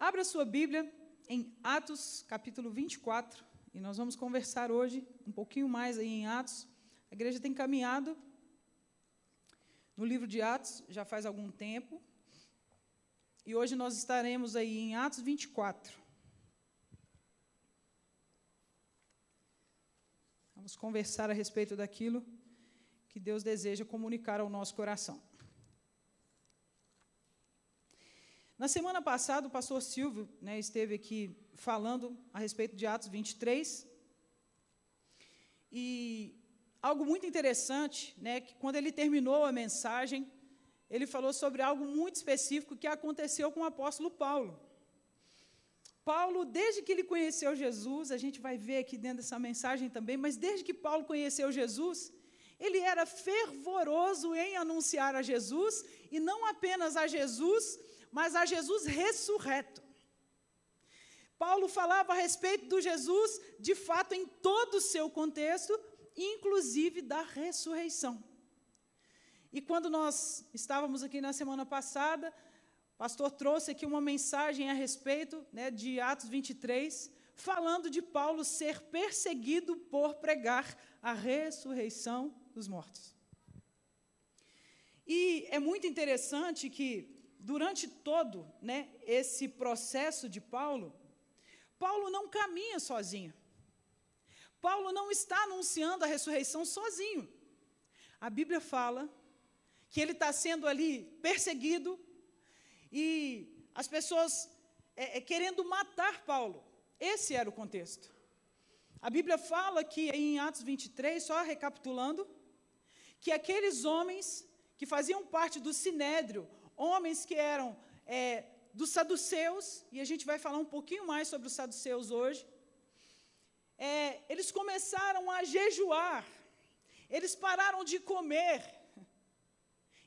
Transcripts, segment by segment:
Abra sua Bíblia em Atos, capítulo 24, e nós vamos conversar hoje um pouquinho mais aí em Atos. A igreja tem caminhado no livro de Atos já faz algum tempo, e hoje nós estaremos aí em Atos 24. Vamos conversar a respeito daquilo que Deus deseja comunicar ao nosso coração. Na semana passada, o pastor Silvio né, esteve aqui falando a respeito de Atos 23. E algo muito interessante, né, que quando ele terminou a mensagem, ele falou sobre algo muito específico que aconteceu com o apóstolo Paulo. Paulo, desde que ele conheceu Jesus, a gente vai ver aqui dentro dessa mensagem também, mas desde que Paulo conheceu Jesus, ele era fervoroso em anunciar a Jesus, e não apenas a Jesus, mas a Jesus ressurreto. Paulo falava a respeito do Jesus, de fato, em todo o seu contexto, inclusive da ressurreição. E quando nós estávamos aqui na semana passada, o pastor trouxe aqui uma mensagem a respeito né, de Atos 23, falando de Paulo ser perseguido por pregar a ressurreição dos mortos. E é muito interessante que durante todo né, esse processo de Paulo, Paulo não caminha sozinho. Paulo não está anunciando a ressurreição sozinho. A Bíblia fala que ele está sendo ali perseguido e as pessoas é, é, querendo matar Paulo. Esse era o contexto. A Bíblia fala que em Atos 23, só recapitulando, que aqueles homens que faziam parte do sinédrio, homens que eram é, dos saduceus, e a gente vai falar um pouquinho mais sobre os saduceus hoje, é, eles começaram a jejuar, eles pararam de comer,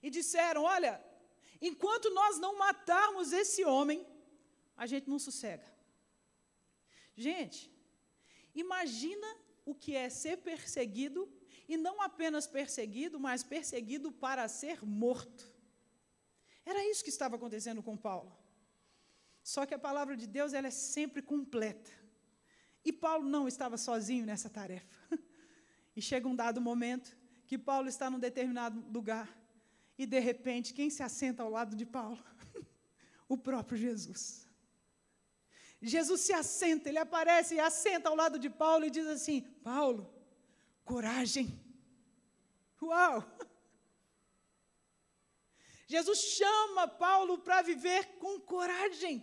e disseram: Olha, enquanto nós não matarmos esse homem, a gente não sossega. Gente, imagina o que é ser perseguido, e não apenas perseguido, mas perseguido para ser morto. Era isso que estava acontecendo com Paulo. Só que a palavra de Deus ela é sempre completa. E Paulo não estava sozinho nessa tarefa. E chega um dado momento que Paulo está num determinado lugar e de repente quem se assenta ao lado de Paulo? o próprio Jesus. Jesus se assenta, ele aparece e assenta ao lado de Paulo e diz assim: Paulo, coragem. Uau! Jesus chama Paulo para viver com coragem.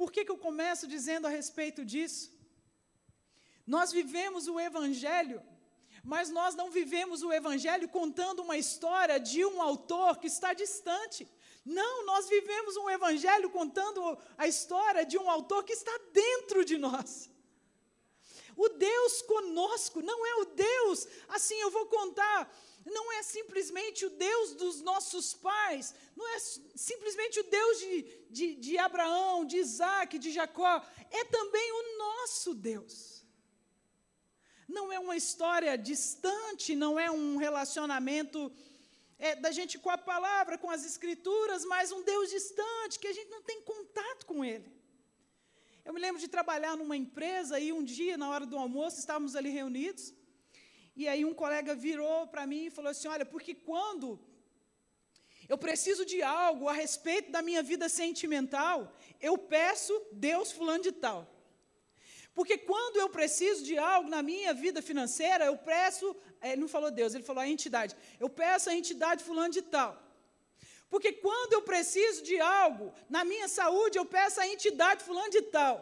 Por que, que eu começo dizendo a respeito disso? Nós vivemos o Evangelho, mas nós não vivemos o Evangelho contando uma história de um autor que está distante. Não, nós vivemos um Evangelho contando a história de um autor que está dentro de nós. O Deus conosco não é o Deus, assim eu vou contar não é simplesmente o Deus dos nossos pais, não é simplesmente o Deus de, de, de Abraão, de Isaac, de Jacó, é também o nosso Deus. Não é uma história distante, não é um relacionamento é, da gente com a palavra, com as escrituras, mas um Deus distante, que a gente não tem contato com Ele. Eu me lembro de trabalhar numa empresa e um dia, na hora do almoço, estávamos ali reunidos, e aí um colega virou para mim e falou assim: Olha, porque quando eu preciso de algo a respeito da minha vida sentimental, eu peço Deus fulano de tal. Porque quando eu preciso de algo na minha vida financeira, eu peço, eh, ele não falou Deus, ele falou a entidade. Eu peço a entidade fulano de tal. Porque quando eu preciso de algo na minha saúde, eu peço a entidade fulano de tal.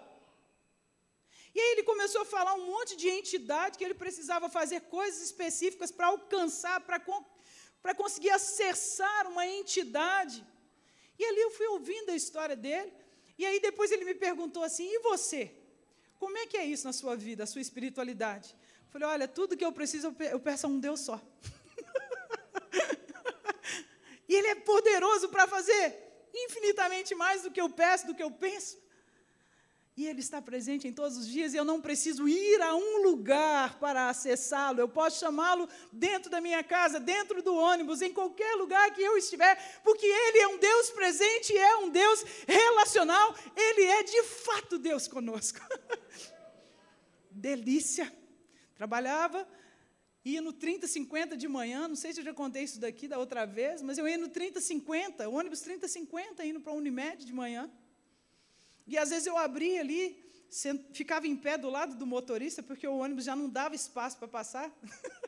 E aí ele começou a falar um monte de entidade que ele precisava fazer coisas específicas para alcançar, para conseguir acessar uma entidade. E ali eu fui ouvindo a história dele. E aí depois ele me perguntou assim: e você? Como é que é isso na sua vida, a sua espiritualidade? Eu falei: olha, tudo que eu preciso eu peço a um Deus só. e ele é poderoso para fazer infinitamente mais do que eu peço, do que eu penso. E Ele está presente em todos os dias e eu não preciso ir a um lugar para acessá-lo. Eu posso chamá-lo dentro da minha casa, dentro do ônibus, em qualquer lugar que eu estiver, porque Ele é um Deus presente, é um Deus relacional, Ele é de fato Deus conosco. Delícia. Trabalhava, ia no 3050 de manhã, não sei se eu já contei isso daqui da outra vez, mas eu ia no 3050, ônibus 3050 indo para a Unimed de manhã. E às vezes eu abria ali, ficava em pé do lado do motorista, porque o ônibus já não dava espaço para passar.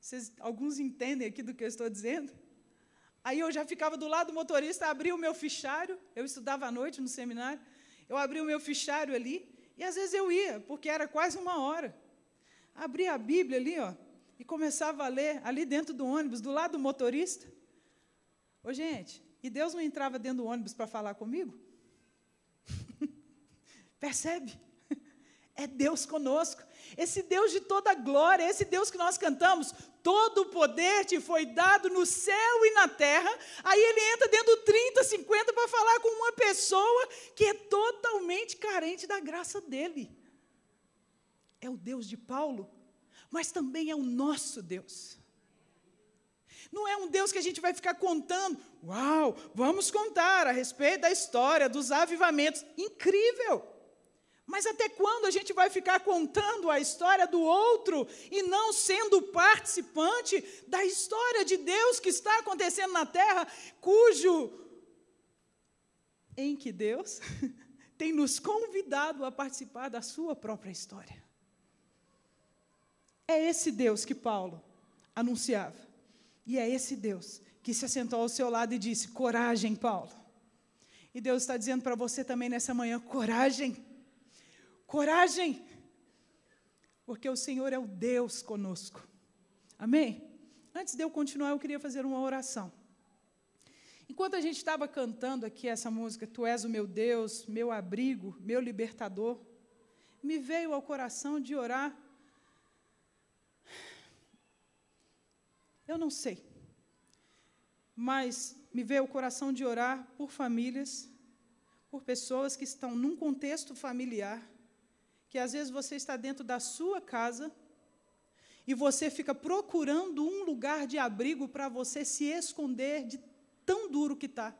Vocês, alguns entendem aqui do que eu estou dizendo? Aí eu já ficava do lado do motorista, abria o meu fichário, eu estudava à noite no seminário, eu abria o meu fichário ali, e às vezes eu ia, porque era quase uma hora. Abria a Bíblia ali, ó, e começava a ler ali dentro do ônibus, do lado do motorista. Ô, gente, e Deus não entrava dentro do ônibus para falar comigo? Percebe? É Deus conosco. Esse Deus de toda glória, esse Deus que nós cantamos, todo o poder te foi dado no céu e na terra. Aí ele entra dentro do 30, 50 para falar com uma pessoa que é totalmente carente da graça dele. É o Deus de Paulo, mas também é o nosso Deus. Não é um Deus que a gente vai ficar contando. Uau, vamos contar a respeito da história dos avivamentos. Incrível! Mas até quando a gente vai ficar contando a história do outro e não sendo participante da história de Deus que está acontecendo na terra, cujo em que Deus tem nos convidado a participar da sua própria história? É esse Deus que Paulo anunciava. E é esse Deus que se assentou ao seu lado e disse: Coragem, Paulo. E Deus está dizendo para você também nessa manhã: coragem Coragem, porque o Senhor é o Deus conosco. Amém? Antes de eu continuar, eu queria fazer uma oração. Enquanto a gente estava cantando aqui essa música, Tu és o meu Deus, meu abrigo, meu libertador, me veio ao coração de orar. Eu não sei, mas me veio ao coração de orar por famílias, por pessoas que estão num contexto familiar que às vezes você está dentro da sua casa e você fica procurando um lugar de abrigo para você se esconder de tão duro que está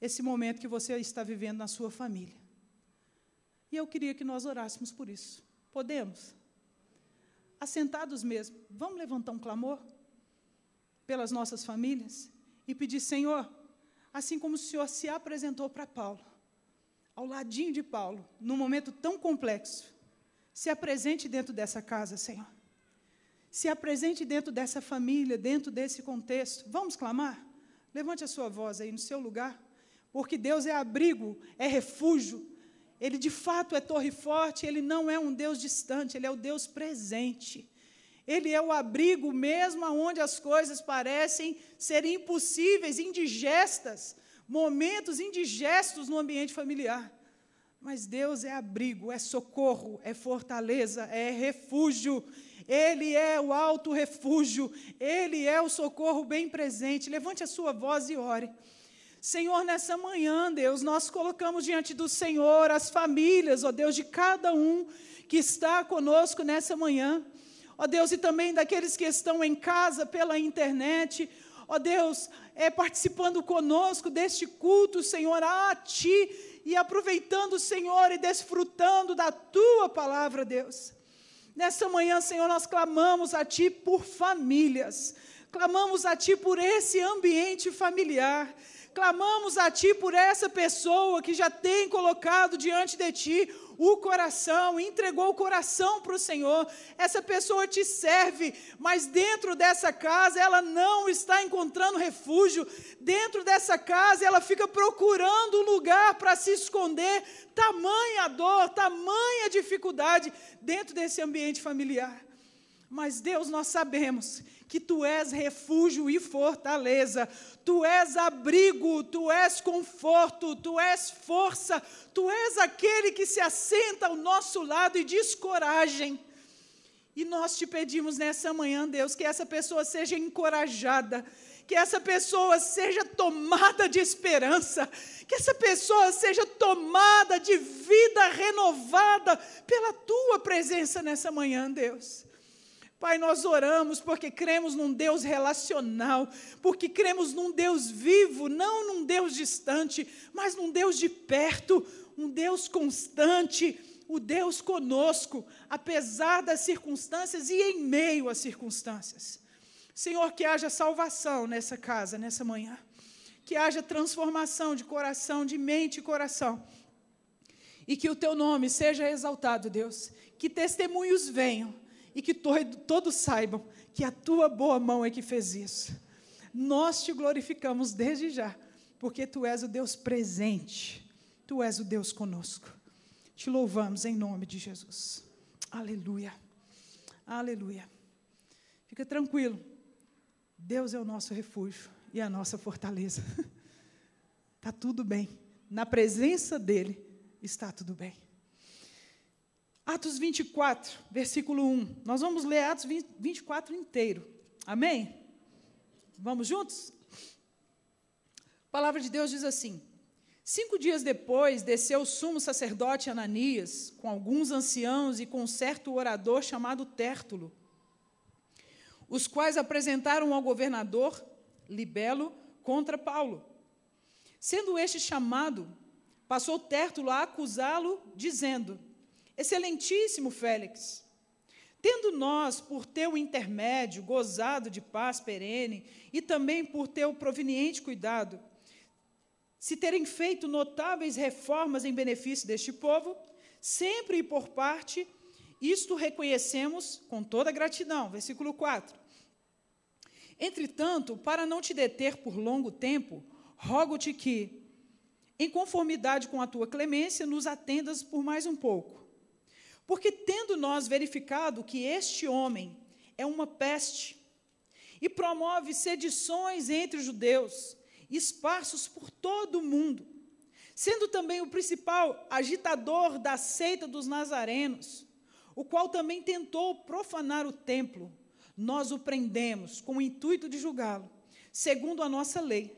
esse momento que você está vivendo na sua família. E eu queria que nós orássemos por isso. Podemos? Assentados mesmo, vamos levantar um clamor pelas nossas famílias e pedir, Senhor, assim como o Senhor se apresentou para Paulo, ao ladinho de Paulo, num momento tão complexo. Se apresente dentro dessa casa, Senhor. Se apresente dentro dessa família, dentro desse contexto. Vamos clamar? Levante a sua voz aí no seu lugar. Porque Deus é abrigo, é refúgio. Ele de fato é torre forte, ele não é um Deus distante, ele é o Deus presente. Ele é o abrigo mesmo onde as coisas parecem ser impossíveis, indigestas momentos indigestos no ambiente familiar. Mas Deus é abrigo, é socorro, é fortaleza, é refúgio. Ele é o alto refúgio, Ele é o socorro bem presente. Levante a sua voz e ore. Senhor, nessa manhã, Deus, nós colocamos diante do Senhor as famílias, ó Deus, de cada um que está conosco nessa manhã. Ó Deus, e também daqueles que estão em casa pela internet ó Deus, é, participando conosco deste culto, Senhor, a Ti, e aproveitando, Senhor, e desfrutando da Tua palavra, Deus. Nessa manhã, Senhor, nós clamamos a Ti por famílias, clamamos a Ti por esse ambiente familiar, clamamos a Ti por essa pessoa que já tem colocado diante de Ti o coração, entregou o coração para o Senhor. Essa pessoa te serve, mas dentro dessa casa ela não está encontrando refúgio. Dentro dessa casa ela fica procurando um lugar para se esconder. Tamanha dor, tamanha dificuldade dentro desse ambiente familiar. Mas Deus, nós sabemos que tu és refúgio e fortaleza, tu és abrigo, tu és conforto, tu és força, tu és aquele que se assenta ao nosso lado e diz coragem. E nós te pedimos nessa manhã, Deus, que essa pessoa seja encorajada, que essa pessoa seja tomada de esperança, que essa pessoa seja tomada de vida renovada pela tua presença nessa manhã, Deus. Pai, nós oramos porque cremos num Deus relacional, porque cremos num Deus vivo, não num Deus distante, mas num Deus de perto, um Deus constante, o Deus conosco, apesar das circunstâncias e em meio às circunstâncias. Senhor, que haja salvação nessa casa, nessa manhã. Que haja transformação de coração, de mente e coração. E que o teu nome seja exaltado, Deus. Que testemunhos venham e que todos saibam que a tua boa mão é que fez isso. Nós te glorificamos desde já, porque tu és o Deus presente, tu és o Deus conosco. Te louvamos em nome de Jesus. Aleluia. Aleluia. Fica tranquilo. Deus é o nosso refúgio e a nossa fortaleza. Está tudo bem. Na presença dEle está tudo bem. Atos 24, versículo 1. Nós vamos ler Atos 24 inteiro. Amém? Vamos juntos? A palavra de Deus diz assim: Cinco dias depois, desceu o sumo sacerdote Ananias, com alguns anciãos e com um certo orador chamado Tértulo, os quais apresentaram ao governador Libelo contra Paulo. Sendo este chamado, passou Tértulo a acusá-lo, dizendo: Excelentíssimo Félix, tendo nós, por teu intermédio, gozado de paz perene, e também por teu proveniente cuidado, se terem feito notáveis reformas em benefício deste povo, sempre e por parte, isto reconhecemos com toda gratidão. Versículo 4. Entretanto, para não te deter por longo tempo, rogo-te que, em conformidade com a tua clemência, nos atendas por mais um pouco porque tendo nós verificado que este homem é uma peste e promove sedições entre os judeus, esparsos por todo o mundo, sendo também o principal agitador da seita dos nazarenos, o qual também tentou profanar o templo, nós o prendemos com o intuito de julgá-lo, segundo a nossa lei.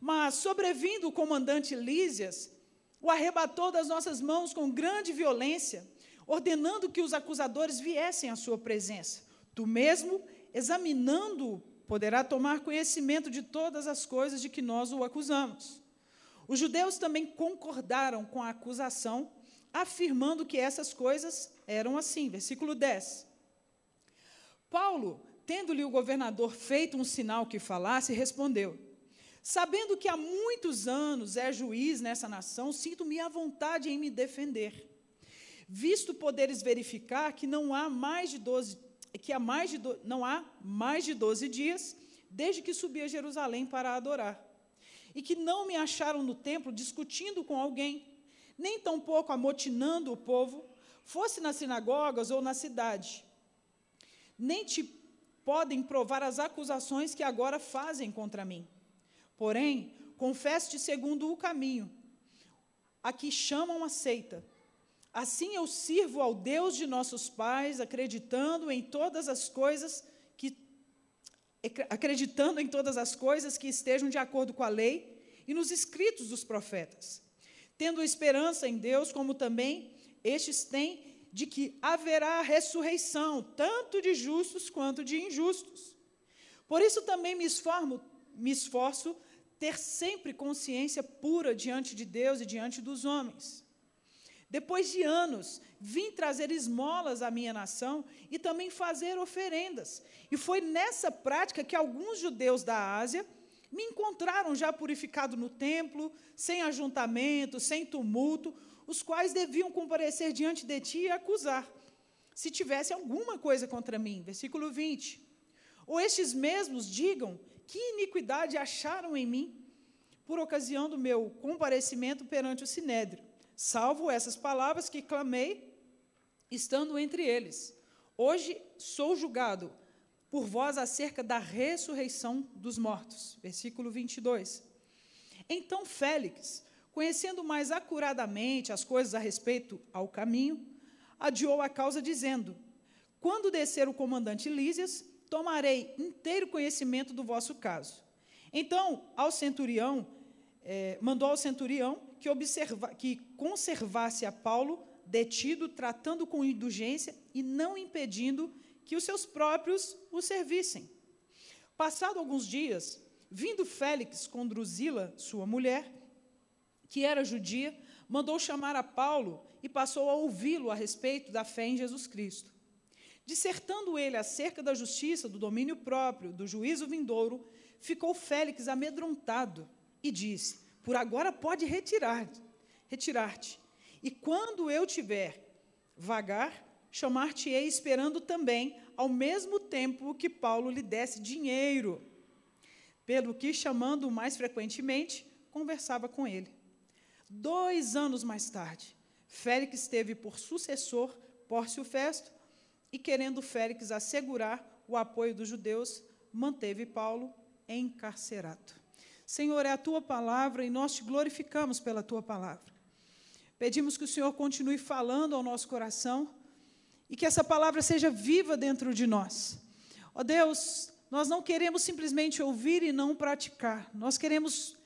Mas, sobrevindo o comandante Lísias, o arrebatou das nossas mãos com grande violência, ordenando que os acusadores viessem à sua presença. Tu mesmo, examinando-o, poderá tomar conhecimento de todas as coisas de que nós o acusamos. Os judeus também concordaram com a acusação, afirmando que essas coisas eram assim. Versículo 10. Paulo, tendo-lhe o governador feito um sinal que falasse, respondeu: Sabendo que há muitos anos é juiz nessa nação, sinto-me à vontade em me defender visto poderes verificar que não há mais de 12 que há mais de do, não há mais de 12 dias desde que subi a Jerusalém para adorar. E que não me acharam no templo discutindo com alguém, nem tampouco amotinando o povo, fosse nas sinagogas ou na cidade. Nem te podem provar as acusações que agora fazem contra mim. Porém, confesso-te segundo o caminho, a que chamam a seita, Assim eu sirvo ao Deus de nossos pais, acreditando em todas as coisas que acreditando em todas as coisas que estejam de acordo com a lei e nos escritos dos profetas, tendo esperança em Deus, como também estes têm de que haverá ressurreição, tanto de justos quanto de injustos. Por isso também me esforço, me esforço ter sempre consciência pura diante de Deus e diante dos homens. Depois de anos, vim trazer esmolas à minha nação e também fazer oferendas. E foi nessa prática que alguns judeus da Ásia me encontraram já purificado no templo, sem ajuntamento, sem tumulto, os quais deviam comparecer diante de ti e acusar, se tivesse alguma coisa contra mim. Versículo 20. Ou estes mesmos digam que iniquidade acharam em mim por ocasião do meu comparecimento perante o sinédrio salvo essas palavras que clamei, estando entre eles. Hoje sou julgado por vós acerca da ressurreição dos mortos. Versículo 22. Então Félix, conhecendo mais acuradamente as coisas a respeito ao caminho, adiou a causa, dizendo: Quando descer o comandante Lísias, tomarei inteiro conhecimento do vosso caso. Então, ao centurião, é, mandou ao centurião que, observa, que conservasse a Paulo detido, tratando com indulgência e não impedindo que os seus próprios o servissem. Passado alguns dias, vindo Félix com Drusila, sua mulher, que era judia, mandou chamar a Paulo e passou a ouvi-lo a respeito da fé em Jesus Cristo. Dissertando ele acerca da justiça, do domínio próprio, do juízo vindouro, ficou Félix amedrontado e disse: Por agora pode retirar, retirar-te. E quando eu tiver vagar, chamar-te-ei esperando também, ao mesmo tempo que Paulo lhe desse dinheiro. Pelo que, chamando-o mais frequentemente, conversava com ele. Dois anos mais tarde, Félix teve por sucessor Pórcio Festo, e querendo Félix assegurar o apoio dos judeus, manteve Paulo encarcerado. Senhor, é a tua palavra e nós te glorificamos pela tua palavra. Pedimos que o Senhor continue falando ao nosso coração e que essa palavra seja viva dentro de nós. Ó oh Deus, nós não queremos simplesmente ouvir e não praticar, nós queremos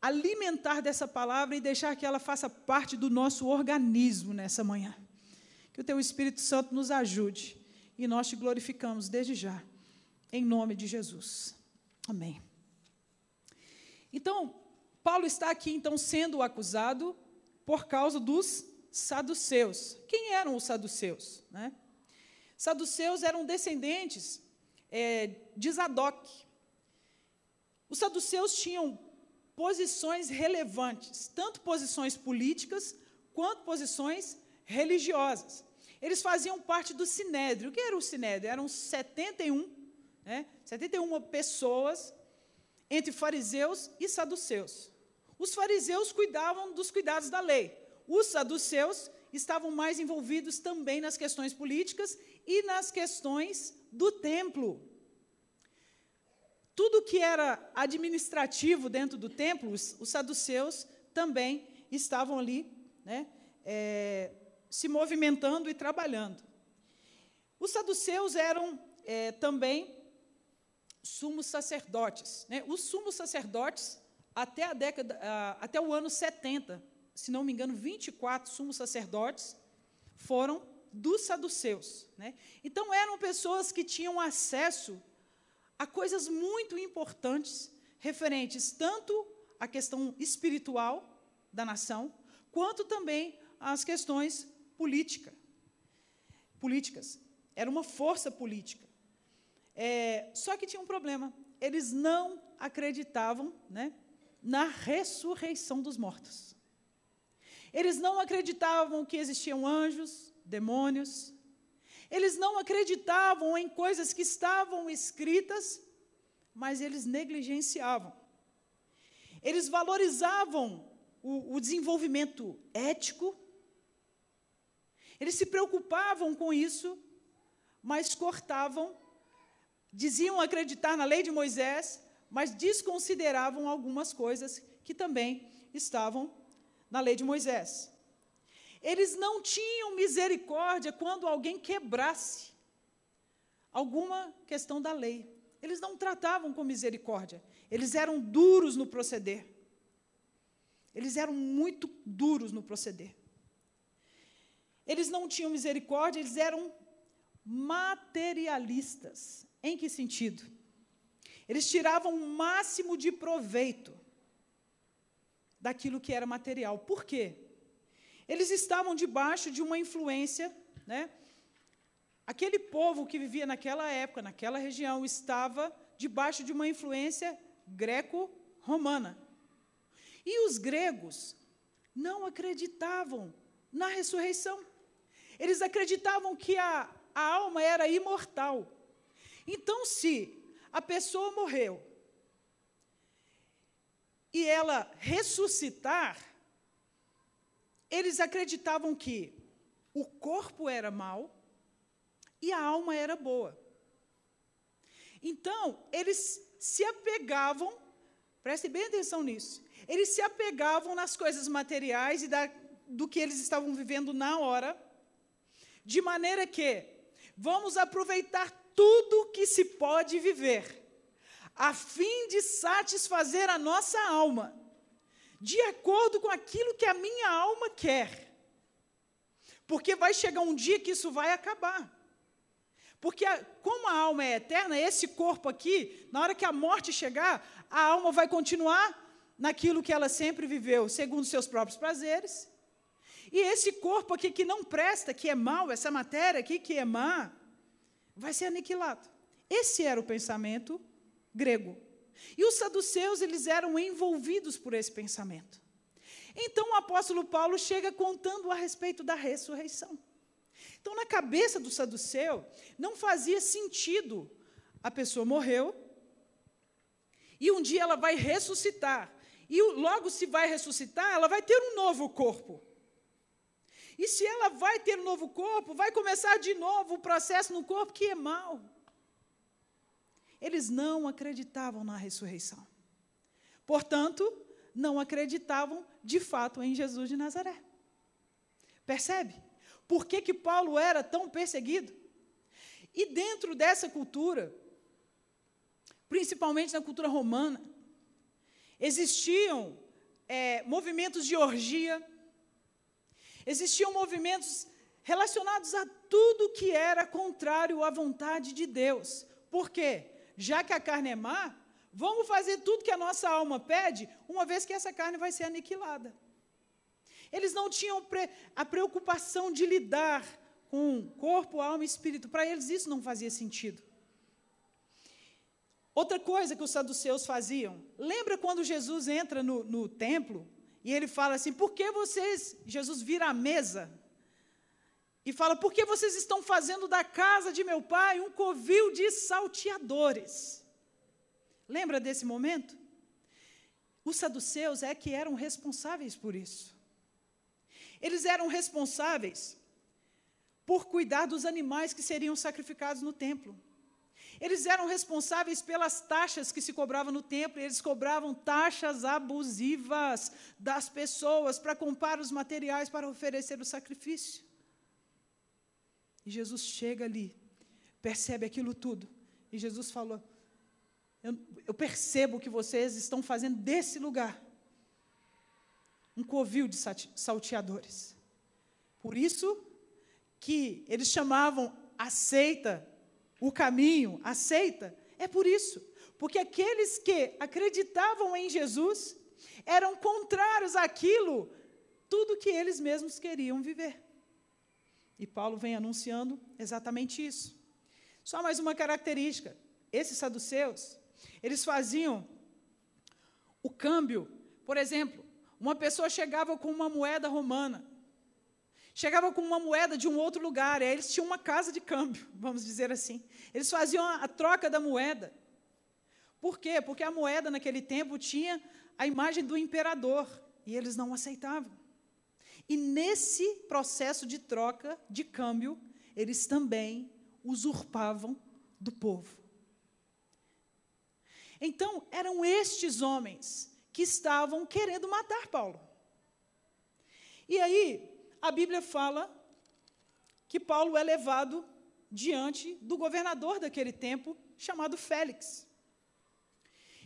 alimentar dessa palavra e deixar que ela faça parte do nosso organismo nessa manhã. Que o teu Espírito Santo nos ajude e nós te glorificamos desde já, em nome de Jesus. Amém. Então, Paulo está aqui então sendo acusado por causa dos saduceus. Quem eram os saduceus? Né? Saduceus eram descendentes é, de Zadok. Os saduceus tinham posições relevantes, tanto posições políticas quanto posições religiosas. Eles faziam parte do Sinédrio. O que era o Sinédrio? Eram 71, né, 71 pessoas entre fariseus e saduceus. Os fariseus cuidavam dos cuidados da lei. Os saduceus estavam mais envolvidos também nas questões políticas e nas questões do templo. Tudo que era administrativo dentro do templo, os, os saduceus também estavam ali, né, é, se movimentando e trabalhando. Os saduceus eram é, também sumos sacerdotes. Né? Os sumos sacerdotes, até, a década, até o ano 70, se não me engano, 24 sumos sacerdotes foram dos saduceus. Né? Então, eram pessoas que tinham acesso a coisas muito importantes referentes tanto à questão espiritual da nação, quanto também às questões política, políticas. Era uma força política. É, só que tinha um problema. Eles não acreditavam né, na ressurreição dos mortos. Eles não acreditavam que existiam anjos, demônios, eles não acreditavam em coisas que estavam escritas, mas eles negligenciavam. Eles valorizavam o, o desenvolvimento ético, eles se preocupavam com isso, mas cortavam, diziam acreditar na lei de Moisés, mas desconsideravam algumas coisas que também estavam na lei de Moisés. Eles não tinham misericórdia quando alguém quebrasse alguma questão da lei. Eles não tratavam com misericórdia. Eles eram duros no proceder. Eles eram muito duros no proceder. Eles não tinham misericórdia, eles eram materialistas. Em que sentido? Eles tiravam o máximo de proveito daquilo que era material. Por quê? Eles estavam debaixo de uma influência, né? Aquele povo que vivia naquela época, naquela região, estava debaixo de uma influência greco-romana. E os gregos não acreditavam na ressurreição. Eles acreditavam que a, a alma era imortal. Então, se a pessoa morreu e ela ressuscitar, eles acreditavam que o corpo era mau e a alma era boa. Então, eles se apegavam, preste bem atenção nisso, eles se apegavam nas coisas materiais e da, do que eles estavam vivendo na hora, de maneira que vamos aproveitar tudo que se pode viver. a fim de satisfazer a nossa alma, de acordo com aquilo que a minha alma quer. Porque vai chegar um dia que isso vai acabar. Porque, a, como a alma é eterna, esse corpo aqui, na hora que a morte chegar, a alma vai continuar naquilo que ela sempre viveu, segundo seus próprios prazeres. E esse corpo aqui que não presta, que é mau, essa matéria aqui que é má, vai ser aniquilado. Esse era o pensamento grego. E os saduceus, eles eram envolvidos por esse pensamento. Então o apóstolo Paulo chega contando a respeito da ressurreição. Então, na cabeça do saduceu, não fazia sentido. A pessoa morreu, e um dia ela vai ressuscitar. E logo se vai ressuscitar, ela vai ter um novo corpo. E se ela vai ter um novo corpo, vai começar de novo o processo no corpo que é mau. Eles não acreditavam na ressurreição. Portanto, não acreditavam de fato em Jesus de Nazaré. Percebe? Por que, que Paulo era tão perseguido? E dentro dessa cultura, principalmente na cultura romana, existiam é, movimentos de orgia, existiam movimentos relacionados a tudo que era contrário à vontade de Deus. Por quê? Já que a carne é má, vamos fazer tudo que a nossa alma pede, uma vez que essa carne vai ser aniquilada. Eles não tinham pre a preocupação de lidar com corpo, alma e espírito. Para eles isso não fazia sentido. Outra coisa que os saduceus faziam, lembra quando Jesus entra no, no templo e ele fala assim: por que vocês, Jesus vira a mesa e fala: por que vocês estão fazendo da casa de meu pai um covil de salteadores? Lembra desse momento? Os saduceus é que eram responsáveis por isso. Eles eram responsáveis por cuidar dos animais que seriam sacrificados no templo. Eles eram responsáveis pelas taxas que se cobravam no templo, eles cobravam taxas abusivas das pessoas para comprar os materiais para oferecer o sacrifício. E Jesus chega ali, percebe aquilo tudo, e Jesus falou: Eu, eu percebo que vocês estão fazendo desse lugar um covil de salteadores. Por isso que eles chamavam a seita o caminho, aceita, é por isso. Porque aqueles que acreditavam em Jesus eram contrários àquilo, tudo que eles mesmos queriam viver. E Paulo vem anunciando exatamente isso. Só mais uma característica: esses saduceus, eles faziam o câmbio. Por exemplo, uma pessoa chegava com uma moeda romana chegava com uma moeda de um outro lugar, e aí eles tinham uma casa de câmbio, vamos dizer assim. Eles faziam a troca da moeda. Por quê? Porque a moeda naquele tempo tinha a imagem do imperador, e eles não aceitavam. E nesse processo de troca, de câmbio, eles também usurpavam do povo. Então, eram estes homens que estavam querendo matar Paulo. E aí, a Bíblia fala que Paulo é levado diante do governador daquele tempo, chamado Félix.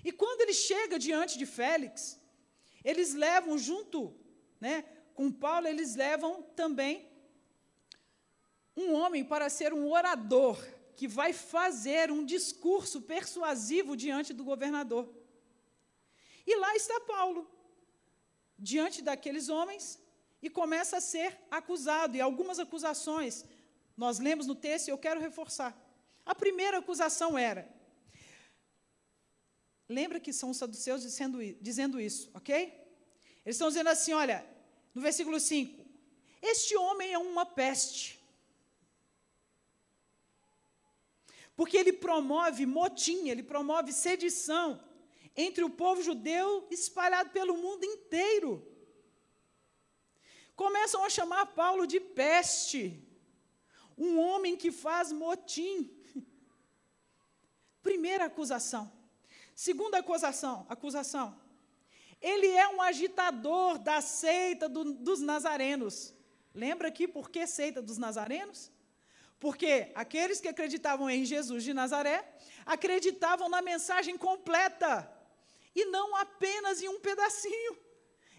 E quando ele chega diante de Félix, eles levam junto, né, com Paulo, eles levam também um homem para ser um orador que vai fazer um discurso persuasivo diante do governador. E lá está Paulo, diante daqueles homens, e começa a ser acusado. E algumas acusações, nós lemos no texto e eu quero reforçar. A primeira acusação era. Lembra que são os saduceus dizendo, dizendo isso, ok? Eles estão dizendo assim: olha, no versículo 5: Este homem é uma peste. Porque ele promove motim, ele promove sedição entre o povo judeu espalhado pelo mundo inteiro começam a chamar Paulo de peste, um homem que faz motim. Primeira acusação. Segunda acusação, acusação. Ele é um agitador da seita do, dos nazarenos. Lembra aqui por que seita dos nazarenos? Porque aqueles que acreditavam em Jesus de Nazaré acreditavam na mensagem completa e não apenas em um pedacinho.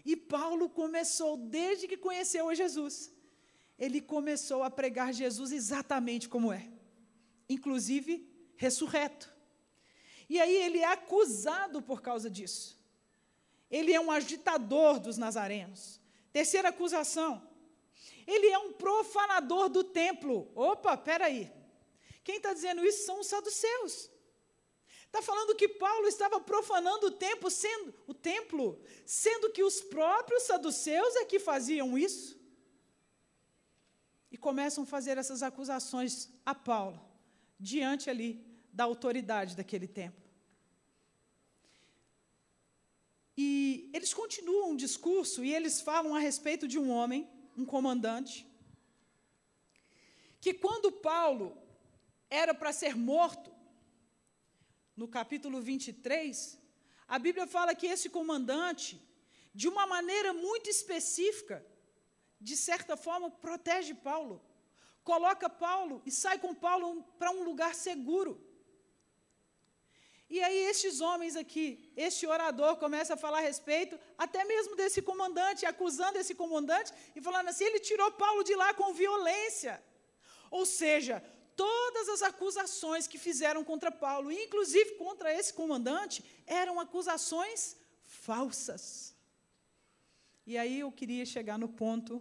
E Paulo começou, desde que conheceu Jesus, ele começou a pregar Jesus exatamente como é, inclusive ressurreto. E aí ele é acusado por causa disso. Ele é um agitador dos nazarenos. Terceira acusação. Ele é um profanador do templo. Opa, peraí. Quem está dizendo isso são os saduceus. Está falando que Paulo estava profanando o templo, sendo o templo, sendo que os próprios saduceus é que faziam isso. E começam a fazer essas acusações a Paulo, diante ali da autoridade daquele templo. E eles continuam o discurso e eles falam a respeito de um homem, um comandante, que quando Paulo era para ser morto, no capítulo 23, a Bíblia fala que esse comandante, de uma maneira muito específica, de certa forma, protege Paulo, coloca Paulo e sai com Paulo para um lugar seguro. E aí, estes homens aqui, este orador começa a falar a respeito, até mesmo desse comandante, acusando esse comandante e falando assim: ele tirou Paulo de lá com violência. Ou seja, todas as acusações que fizeram contra Paulo, inclusive contra esse comandante, eram acusações falsas. E aí eu queria chegar no ponto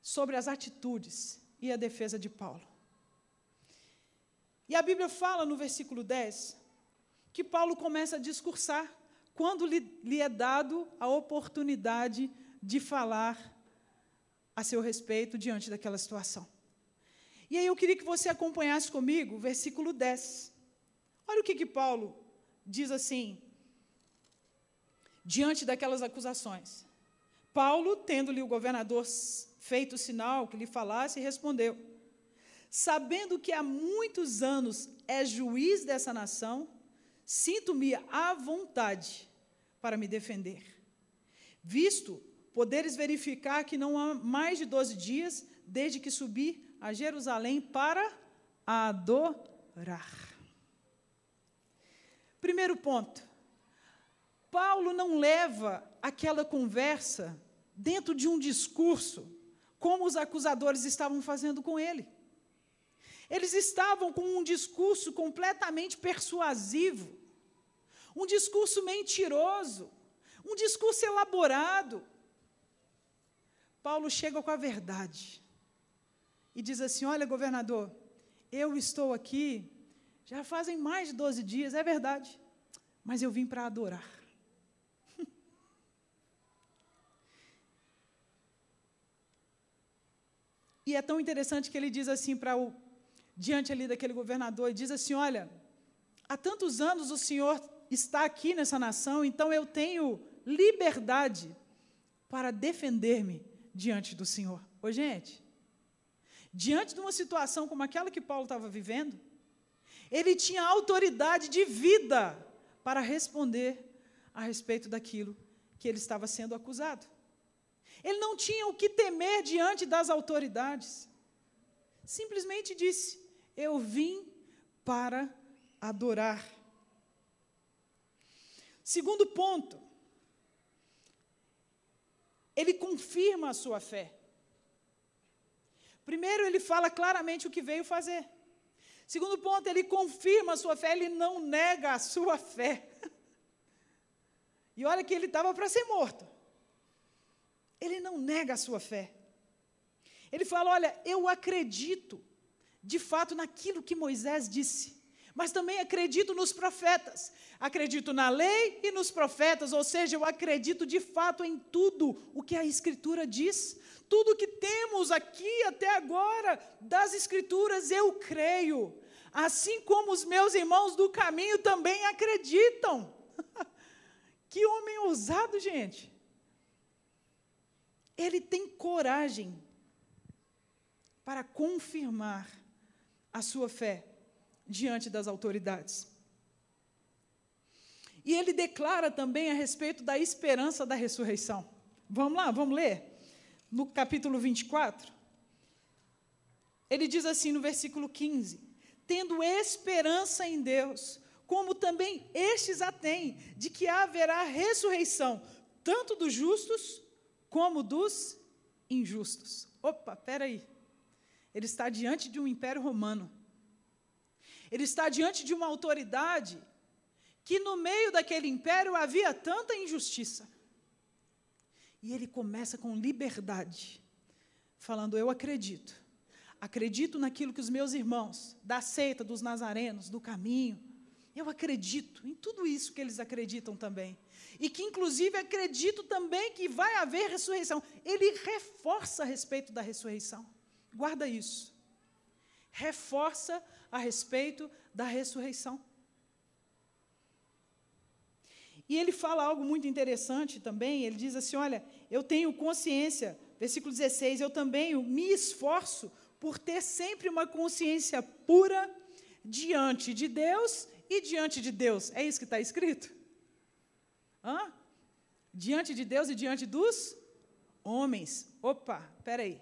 sobre as atitudes e a defesa de Paulo. E a Bíblia fala no versículo 10 que Paulo começa a discursar quando lhe, lhe é dado a oportunidade de falar a seu respeito diante daquela situação. E aí eu queria que você acompanhasse comigo o versículo 10. Olha o que, que Paulo diz assim, diante daquelas acusações. Paulo, tendo-lhe o governador feito o sinal que lhe falasse, respondeu: Sabendo que há muitos anos é juiz dessa nação, sinto-me à vontade para me defender. Visto poderes verificar que não há mais de doze dias desde que subi a Jerusalém para adorar. Primeiro ponto. Paulo não leva aquela conversa dentro de um discurso, como os acusadores estavam fazendo com ele. Eles estavam com um discurso completamente persuasivo, um discurso mentiroso, um discurso elaborado. Paulo chega com a verdade e diz assim: Olha, governador, eu estou aqui já fazem mais de 12 dias, é verdade, mas eu vim para adorar. e é tão interessante que ele diz assim para o diante ali daquele governador, e diz assim: Olha, há tantos anos o senhor está aqui nessa nação, então eu tenho liberdade para defender-me diante do senhor. Ô, gente, diante de uma situação como aquela que Paulo estava vivendo, ele tinha autoridade de vida para responder a respeito daquilo que ele estava sendo acusado. Ele não tinha o que temer diante das autoridades. Simplesmente disse: Eu vim para adorar. Segundo ponto, ele confirma a sua fé. Primeiro, ele fala claramente o que veio fazer. Segundo ponto, ele confirma a sua fé, ele não nega a sua fé. E olha que ele estava para ser morto. Ele não nega a sua fé. Ele fala: Olha, eu acredito de fato naquilo que Moisés disse, mas também acredito nos profetas. Acredito na lei e nos profetas, ou seja, eu acredito de fato em tudo o que a Escritura diz. Tudo que temos aqui até agora das Escrituras eu creio, assim como os meus irmãos do caminho também acreditam. que homem ousado, gente. Ele tem coragem para confirmar a sua fé diante das autoridades. E ele declara também a respeito da esperança da ressurreição. Vamos lá, vamos ler? no capítulo 24, Ele diz assim no versículo 15: tendo esperança em Deus, como também estes a têm, de que haverá ressurreição, tanto dos justos como dos injustos. Opa, peraí. Ele está diante de um império romano. Ele está diante de uma autoridade que no meio daquele império havia tanta injustiça. E ele começa com liberdade, falando: Eu acredito. Acredito naquilo que os meus irmãos da seita, dos nazarenos, do caminho, eu acredito em tudo isso que eles acreditam também. E que, inclusive, acredito também que vai haver ressurreição. Ele reforça a respeito da ressurreição. Guarda isso. Reforça a respeito da ressurreição. E ele fala algo muito interessante também. Ele diz assim: Olha, eu tenho consciência, versículo 16, eu também me esforço por ter sempre uma consciência pura diante de Deus e diante de Deus. É isso que está escrito? Hã? Diante de Deus e diante dos homens. Opa, peraí.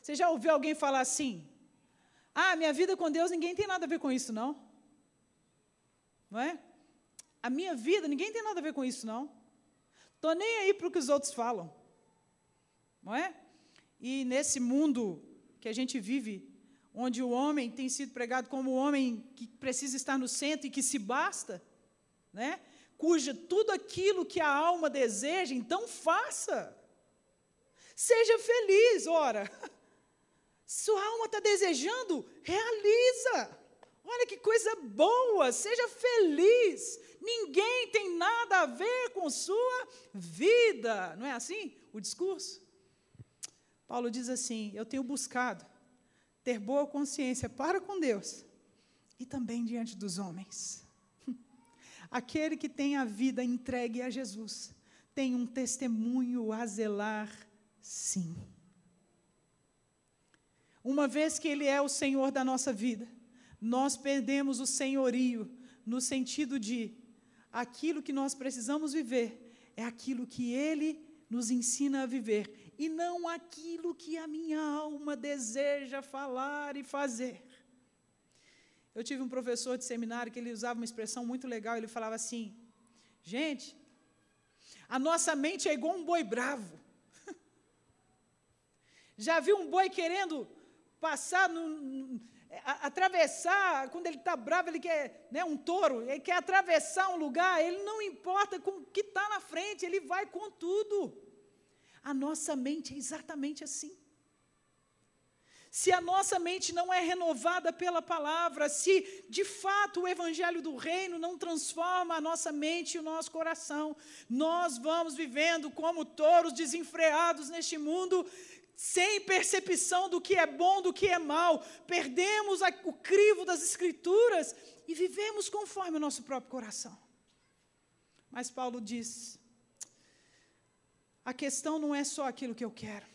Você já ouviu alguém falar assim? Ah, minha vida com Deus, ninguém tem nada a ver com isso, não. Não é? A minha vida, ninguém tem nada a ver com isso, não. Estou nem aí para o que os outros falam. Não é? E nesse mundo que a gente vive, onde o homem tem sido pregado como o homem que precisa estar no centro e que se basta, né? cuja tudo aquilo que a alma deseja, então faça. Seja feliz, ora. Sua alma está desejando, realiza. Olha que coisa boa, seja feliz. Ninguém tem nada a ver com sua vida. Não é assim o discurso? Paulo diz assim: Eu tenho buscado ter boa consciência para com Deus e também diante dos homens. Aquele que tem a vida entregue a Jesus tem um testemunho a zelar, sim. Uma vez que Ele é o Senhor da nossa vida, nós perdemos o senhorio no sentido de aquilo que nós precisamos viver é aquilo que Ele nos ensina a viver e não aquilo que a minha alma deseja falar e fazer. Eu tive um professor de seminário que ele usava uma expressão muito legal, ele falava assim: gente, a nossa mente é igual um boi bravo. Já viu um boi querendo passar, no, a, atravessar, quando ele está bravo, ele quer, né, um touro, ele quer atravessar um lugar, ele não importa com o que está na frente, ele vai com tudo. A nossa mente é exatamente assim. Se a nossa mente não é renovada pela palavra, se de fato o evangelho do reino não transforma a nossa mente e o nosso coração, nós vamos vivendo como touros desenfreados neste mundo, sem percepção do que é bom, do que é mal, perdemos o crivo das escrituras e vivemos conforme o nosso próprio coração. Mas Paulo diz: a questão não é só aquilo que eu quero.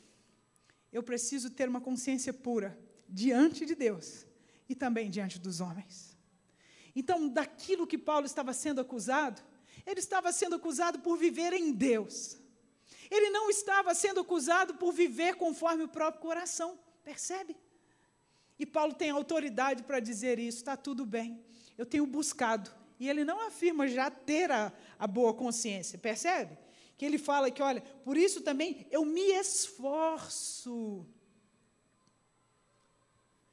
Eu preciso ter uma consciência pura diante de Deus e também diante dos homens. Então, daquilo que Paulo estava sendo acusado, ele estava sendo acusado por viver em Deus. Ele não estava sendo acusado por viver conforme o próprio coração, percebe? E Paulo tem autoridade para dizer isso, está tudo bem, eu tenho buscado. E ele não afirma já ter a, a boa consciência, percebe? que ele fala que, olha, por isso também eu me esforço.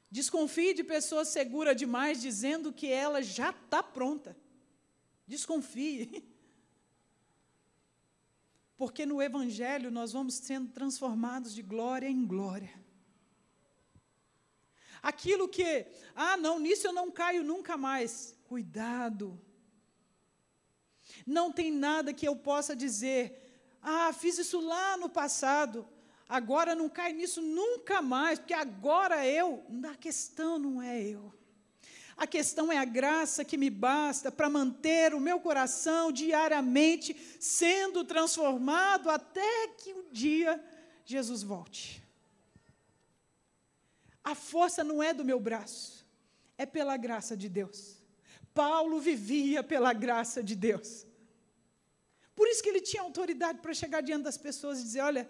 Desconfie de pessoa segura demais dizendo que ela já está pronta. Desconfie. Porque no Evangelho nós vamos sendo transformados de glória em glória. Aquilo que, ah, não, nisso eu não caio nunca mais. Cuidado. Não tem nada que eu possa dizer, ah, fiz isso lá no passado, agora não cai nisso nunca mais, porque agora eu. A questão não é eu. A questão é a graça que me basta para manter o meu coração diariamente sendo transformado até que um dia Jesus volte. A força não é do meu braço, é pela graça de Deus. Paulo vivia pela graça de Deus. Por isso que ele tinha autoridade para chegar diante das pessoas e dizer: olha,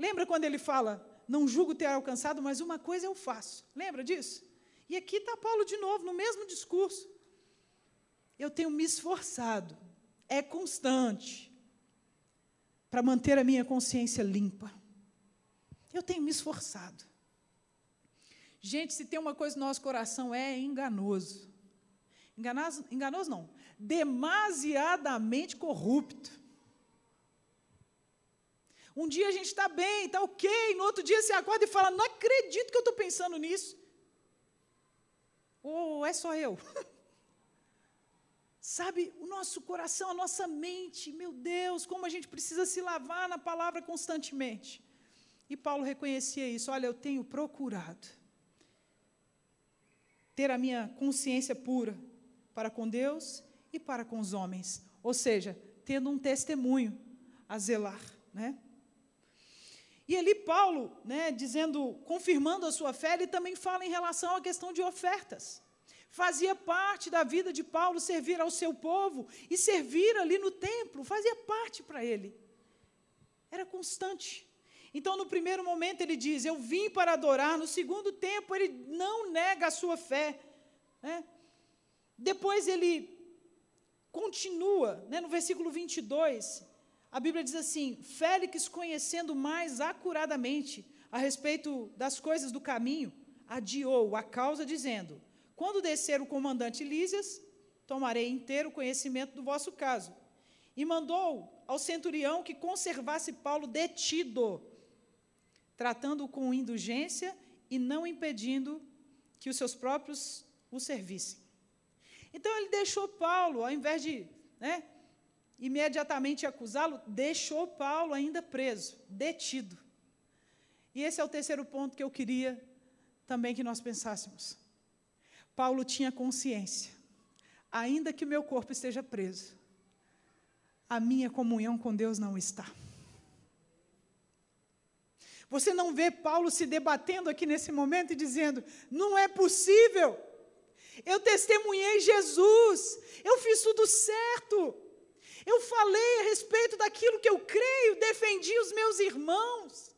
Lembra quando ele fala, não julgo ter alcançado, mas uma coisa eu faço. Lembra disso? E aqui está Paulo de novo, no mesmo discurso. Eu tenho me esforçado, é constante, para manter a minha consciência limpa. Eu tenho me esforçado. Gente, se tem uma coisa no nosso coração, é enganoso. Enganoso, enganoso não, demasiadamente corrupto. Um dia a gente está bem, está ok, no outro dia você acorda e fala: Não acredito que eu estou pensando nisso. Ou é só eu? Sabe, o nosso coração, a nossa mente, meu Deus, como a gente precisa se lavar na palavra constantemente. E Paulo reconhecia isso: olha, eu tenho procurado ter a minha consciência pura para com Deus e para com os homens, ou seja, tendo um testemunho a zelar, né? E ali Paulo, né, dizendo, confirmando a sua fé, ele também fala em relação à questão de ofertas. Fazia parte da vida de Paulo servir ao seu povo e servir ali no templo, fazia parte para ele. Era constante. Então, no primeiro momento, ele diz: Eu vim para adorar. No segundo tempo, ele não nega a sua fé. Né? Depois, ele continua, né, no versículo 22, a Bíblia diz assim: Félix, conhecendo mais acuradamente a respeito das coisas do caminho, adiou a causa, dizendo: Quando descer o comandante Lísias, tomarei inteiro conhecimento do vosso caso. E mandou ao centurião que conservasse Paulo detido tratando-o com indulgência e não impedindo que os seus próprios o servissem. Então ele deixou Paulo, ao invés de né, imediatamente acusá-lo, deixou Paulo ainda preso, detido. E esse é o terceiro ponto que eu queria também que nós pensássemos. Paulo tinha consciência, ainda que o meu corpo esteja preso, a minha comunhão com Deus não está. Você não vê Paulo se debatendo aqui nesse momento e dizendo: não é possível. Eu testemunhei Jesus, eu fiz tudo certo. Eu falei a respeito daquilo que eu creio, defendi os meus irmãos,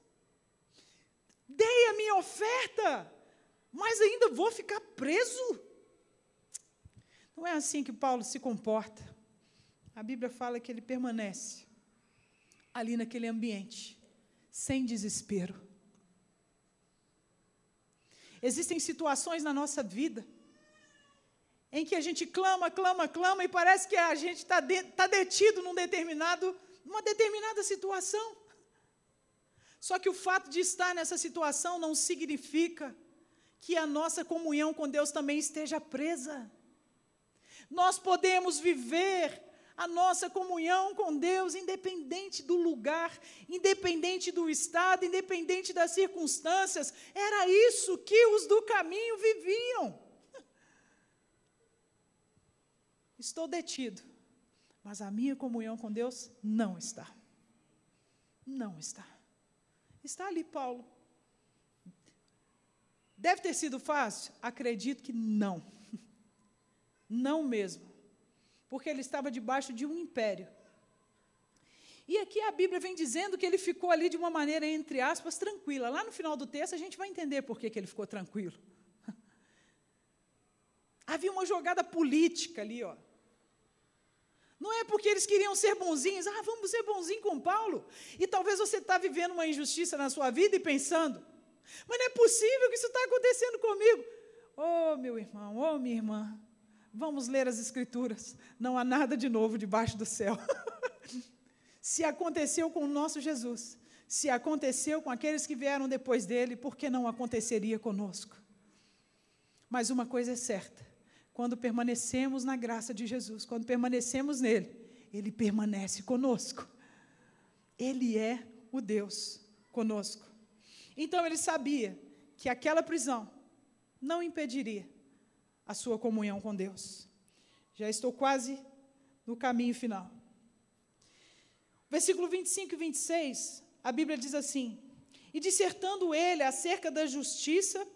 dei a minha oferta, mas ainda vou ficar preso. Não é assim que Paulo se comporta. A Bíblia fala que ele permanece ali naquele ambiente sem desespero. Existem situações na nossa vida em que a gente clama, clama, clama e parece que a gente está de, tá detido num determinado, numa determinada situação. Só que o fato de estar nessa situação não significa que a nossa comunhão com Deus também esteja presa. Nós podemos viver a nossa comunhão com Deus, independente do lugar, independente do estado, independente das circunstâncias. Era isso que os do caminho viviam. Estou detido, mas a minha comunhão com Deus não está. Não está. Está ali Paulo. Deve ter sido fácil? Acredito que não. Não mesmo porque ele estava debaixo de um império. E aqui a Bíblia vem dizendo que ele ficou ali de uma maneira, entre aspas, tranquila. Lá no final do texto a gente vai entender por que, que ele ficou tranquilo. Havia uma jogada política ali, ó. Não é porque eles queriam ser bonzinhos, ah, vamos ser bonzinhos com Paulo. E talvez você está vivendo uma injustiça na sua vida e pensando, mas não é possível que isso está acontecendo comigo. Oh, meu irmão, oh, minha irmã, Vamos ler as Escrituras. Não há nada de novo debaixo do céu. se aconteceu com o nosso Jesus, se aconteceu com aqueles que vieram depois dele, por que não aconteceria conosco? Mas uma coisa é certa: quando permanecemos na graça de Jesus, quando permanecemos nele, ele permanece conosco. Ele é o Deus conosco. Então ele sabia que aquela prisão não impediria a sua comunhão com Deus. Já estou quase no caminho final. Versículo 25 e 26, a Bíblia diz assim: E dissertando ele acerca da justiça,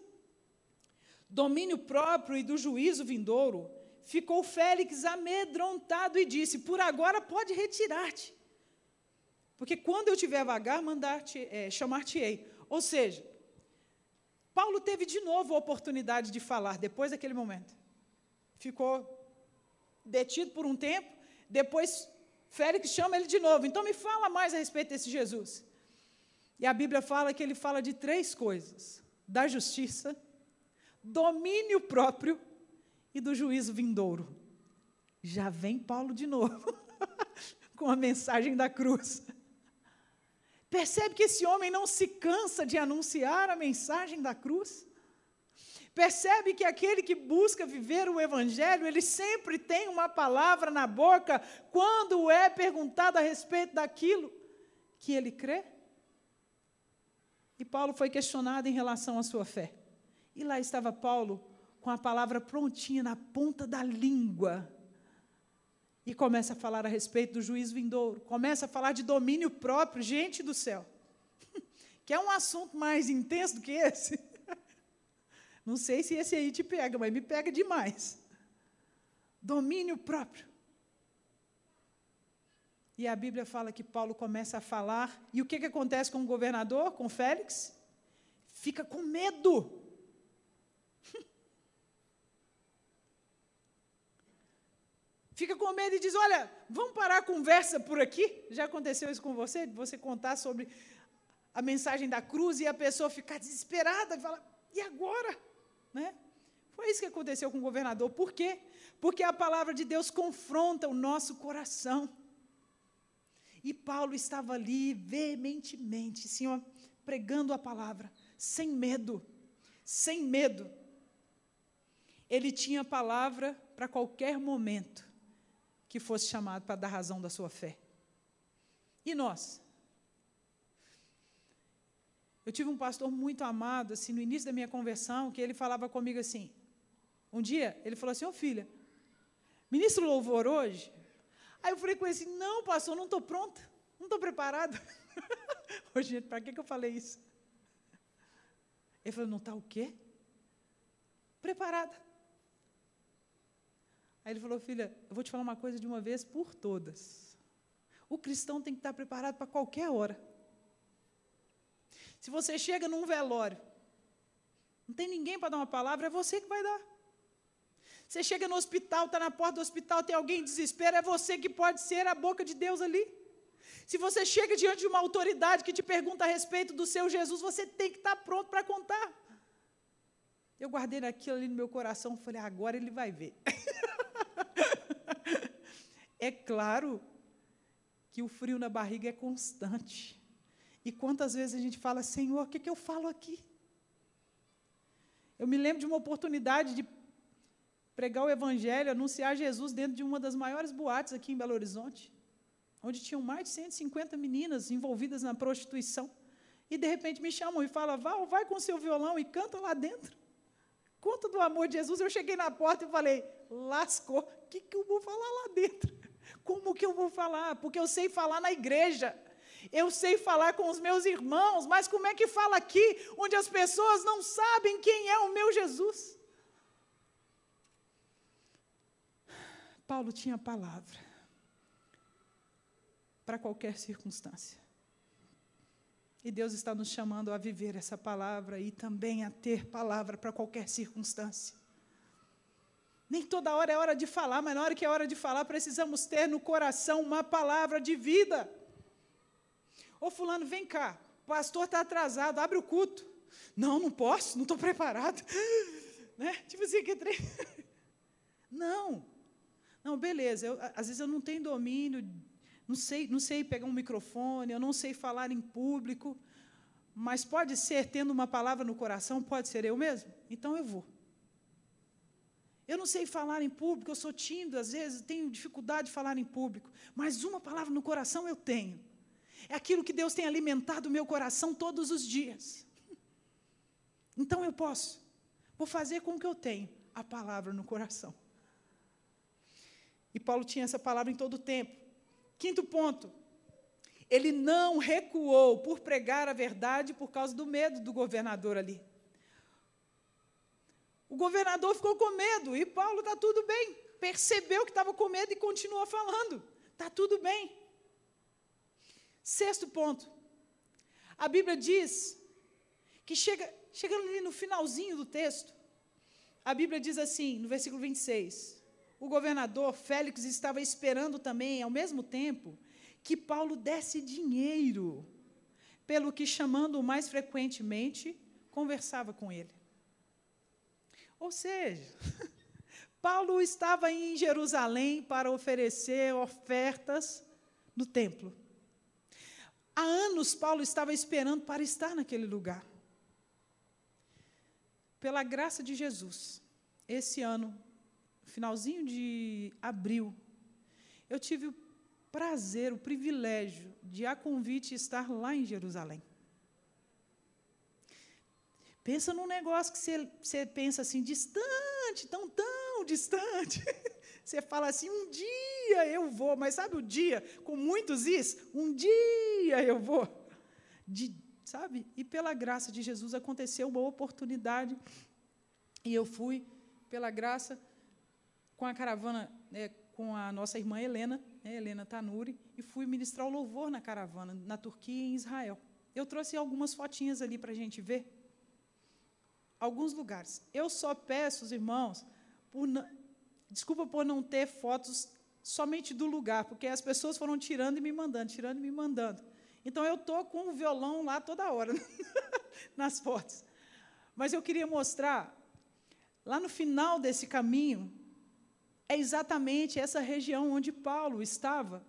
domínio próprio e do juízo vindouro, ficou Félix amedrontado e disse: Por agora pode retirar-te, porque quando eu tiver vagar, mandar-te, é, chamar-te-ei. Ou seja, Paulo teve de novo a oportunidade de falar depois daquele momento. Ficou detido por um tempo, depois Félix chama ele de novo. Então me fala mais a respeito desse Jesus. E a Bíblia fala que ele fala de três coisas: da justiça, domínio próprio e do juízo vindouro. Já vem Paulo de novo com a mensagem da cruz. Percebe que esse homem não se cansa de anunciar a mensagem da cruz? Percebe que aquele que busca viver o Evangelho, ele sempre tem uma palavra na boca quando é perguntado a respeito daquilo que ele crê? E Paulo foi questionado em relação à sua fé. E lá estava Paulo com a palavra prontinha na ponta da língua. E começa a falar a respeito do juízo vindouro, começa a falar de domínio próprio, gente do céu. Que é um assunto mais intenso do que esse. Não sei se esse aí te pega, mas me pega demais. Domínio próprio. E a Bíblia fala que Paulo começa a falar, e o que, que acontece com o governador, com Félix? Fica com medo. Fica com medo e diz: Olha, vamos parar a conversa por aqui. Já aconteceu isso com você? De você contar sobre a mensagem da cruz e a pessoa ficar desesperada e falar: E agora? Né? Foi isso que aconteceu com o governador. Por quê? Porque a palavra de Deus confronta o nosso coração. E Paulo estava ali veementemente, Senhor, pregando a palavra, sem medo, sem medo. Ele tinha palavra para qualquer momento que fosse chamado para dar razão da sua fé. E nós? Eu tive um pastor muito amado, assim, no início da minha conversão, que ele falava comigo assim. Um dia, ele falou assim: Ô oh, filha, ministro louvor hoje? Aí eu falei com ele assim: não, pastor, não estou pronta, não estou preparada. Ô, gente, para que, que eu falei isso? Ele falou: não está o quê? Preparada. Aí ele falou: filha, eu vou te falar uma coisa de uma vez por todas. O cristão tem que estar preparado para qualquer hora. Se você chega num velório, não tem ninguém para dar uma palavra, é você que vai dar. Você chega no hospital, está na porta do hospital, tem alguém em desespero, é você que pode ser a boca de Deus ali. Se você chega diante de uma autoridade que te pergunta a respeito do seu Jesus, você tem que estar pronto para contar. Eu guardei aquilo ali no meu coração, falei, agora ele vai ver. é claro que o frio na barriga é constante. E quantas vezes a gente fala, Senhor, o que, que eu falo aqui? Eu me lembro de uma oportunidade de pregar o Evangelho, anunciar Jesus dentro de uma das maiores boates aqui em Belo Horizonte, onde tinham mais de 150 meninas envolvidas na prostituição. E de repente me chamam e falam: Val, vai com seu violão e canta lá dentro. Conta do amor de Jesus. Eu cheguei na porta e falei: lascou, o que, que eu vou falar lá dentro? Como que eu vou falar? Porque eu sei falar na igreja. Eu sei falar com os meus irmãos, mas como é que fala aqui, onde as pessoas não sabem quem é o meu Jesus? Paulo tinha palavra para qualquer circunstância. E Deus está nos chamando a viver essa palavra e também a ter palavra para qualquer circunstância. Nem toda hora é hora de falar, mas na hora que é hora de falar, precisamos ter no coração uma palavra de vida. Ô fulano, vem cá, o pastor está atrasado, abre o culto. Não, não posso, não estou preparado. Né? Tipo assim, que tre... Não, não, beleza, eu, às vezes eu não tenho domínio, não sei, não sei pegar um microfone, eu não sei falar em público, mas pode ser, tendo uma palavra no coração, pode ser eu mesmo? Então eu vou. Eu não sei falar em público, eu sou tímido, às vezes tenho dificuldade de falar em público, mas uma palavra no coração eu tenho. É aquilo que Deus tem alimentado o meu coração todos os dias. Então eu posso. Vou fazer com o que eu tenho, a palavra no coração. E Paulo tinha essa palavra em todo o tempo. Quinto ponto. Ele não recuou por pregar a verdade por causa do medo do governador ali. O governador ficou com medo e Paulo está tudo bem. Percebeu que estava com medo e continuou falando. Está tudo bem. Sexto ponto. A Bíblia diz que chega, chegando ali no finalzinho do texto, a Bíblia diz assim, no versículo 26, o governador Félix estava esperando também, ao mesmo tempo, que Paulo desse dinheiro, pelo que, chamando-o mais frequentemente, conversava com ele. Ou seja, Paulo estava em Jerusalém para oferecer ofertas no templo. Há anos Paulo estava esperando para estar naquele lugar. Pela graça de Jesus, esse ano, finalzinho de abril, eu tive o prazer, o privilégio de a convite estar lá em Jerusalém. Pensa num negócio que você, você pensa assim, distante, tão, tão distante. Você fala assim, um dia eu vou, mas sabe o dia, com muitos is? Um dia eu vou. De, sabe? E pela graça de Jesus aconteceu uma oportunidade e eu fui, pela graça, com a caravana, né, com a nossa irmã Helena, né, Helena Tanuri, e fui ministrar o louvor na caravana, na Turquia e em Israel. Eu trouxe algumas fotinhas ali para a gente ver. Alguns lugares. Eu só peço, os irmãos, por, Desculpa por não ter fotos somente do lugar, porque as pessoas foram tirando e me mandando, tirando e me mandando. Então eu estou com o violão lá toda hora, nas fotos. Mas eu queria mostrar, lá no final desse caminho, é exatamente essa região onde Paulo estava,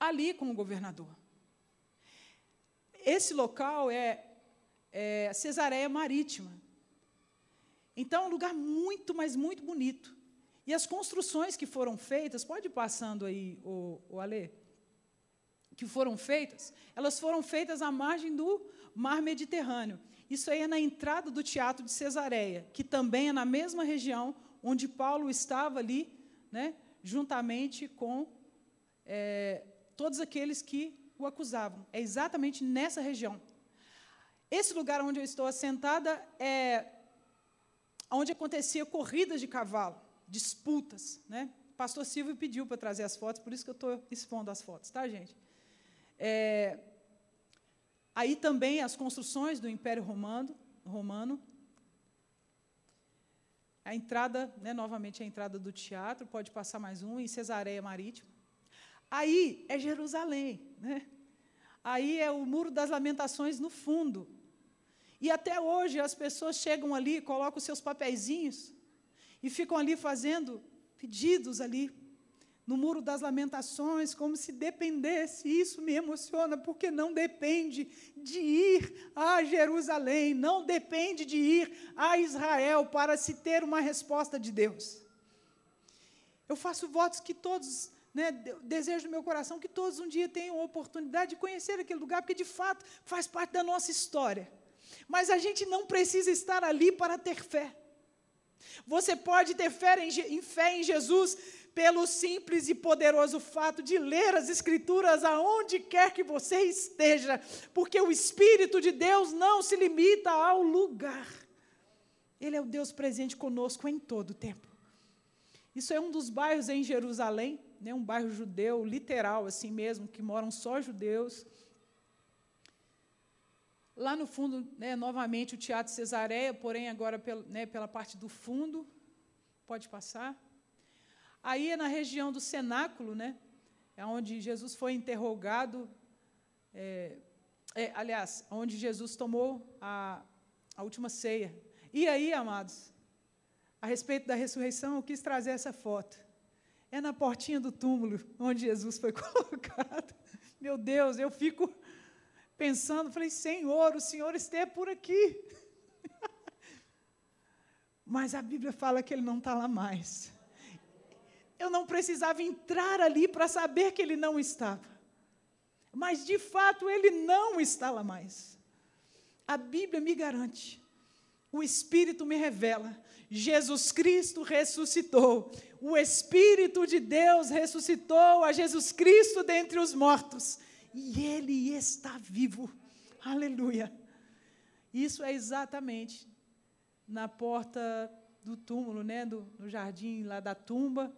ali com o governador. Esse local é, é Cesareia Marítima. Então, é um lugar muito, mas muito bonito. E as construções que foram feitas, pode ir passando aí, o, o Alê, que foram feitas, elas foram feitas à margem do mar Mediterrâneo. Isso aí é na entrada do Teatro de Cesareia, que também é na mesma região onde Paulo estava ali, né, juntamente com é, todos aqueles que o acusavam. É exatamente nessa região. Esse lugar onde eu estou assentada é onde acontecia corridas de cavalo, disputas. Né? O pastor Silvio pediu para trazer as fotos, por isso que eu estou expondo as fotos, tá, gente? É, aí também as construções do Império Romano, Romano a entrada, né, novamente a entrada do teatro, pode passar mais um, em Cesareia Marítima. Aí é Jerusalém. Né? Aí é o Muro das Lamentações no fundo. E até hoje as pessoas chegam ali, colocam seus papeizinhos e ficam ali fazendo pedidos ali no muro das lamentações, como se dependesse. Isso me emociona, porque não depende de ir a Jerusalém, não depende de ir a Israel para se ter uma resposta de Deus. Eu faço votos que todos, né, desejo no meu coração que todos um dia tenham a oportunidade de conhecer aquele lugar, porque de fato faz parte da nossa história. Mas a gente não precisa estar ali para ter fé. Você pode ter fé em, em, fé em Jesus pelo simples e poderoso fato de ler as Escrituras aonde quer que você esteja, porque o Espírito de Deus não se limita ao lugar. Ele é o Deus presente conosco em todo o tempo. Isso é um dos bairros em Jerusalém, né, um bairro judeu, literal, assim mesmo, que moram só judeus. Lá no fundo, né, novamente, o Teatro Cesareia, porém agora pela, né, pela parte do fundo. Pode passar. Aí é na região do cenáculo, né, é onde Jesus foi interrogado. É, é, aliás, onde Jesus tomou a, a última ceia. E aí, amados, a respeito da ressurreição, eu quis trazer essa foto. É na portinha do túmulo onde Jesus foi colocado. Meu Deus, eu fico pensando, falei, Senhor, o Senhor esteja por aqui. Mas a Bíblia fala que ele não está lá mais. Eu não precisava entrar ali para saber que ele não estava. Mas, de fato, ele não está lá mais. A Bíblia me garante, o Espírito me revela, Jesus Cristo ressuscitou. O Espírito de Deus ressuscitou a Jesus Cristo dentre os mortos e ele está vivo. Aleluia. Isso é exatamente na porta do túmulo, né, do, no jardim lá da tumba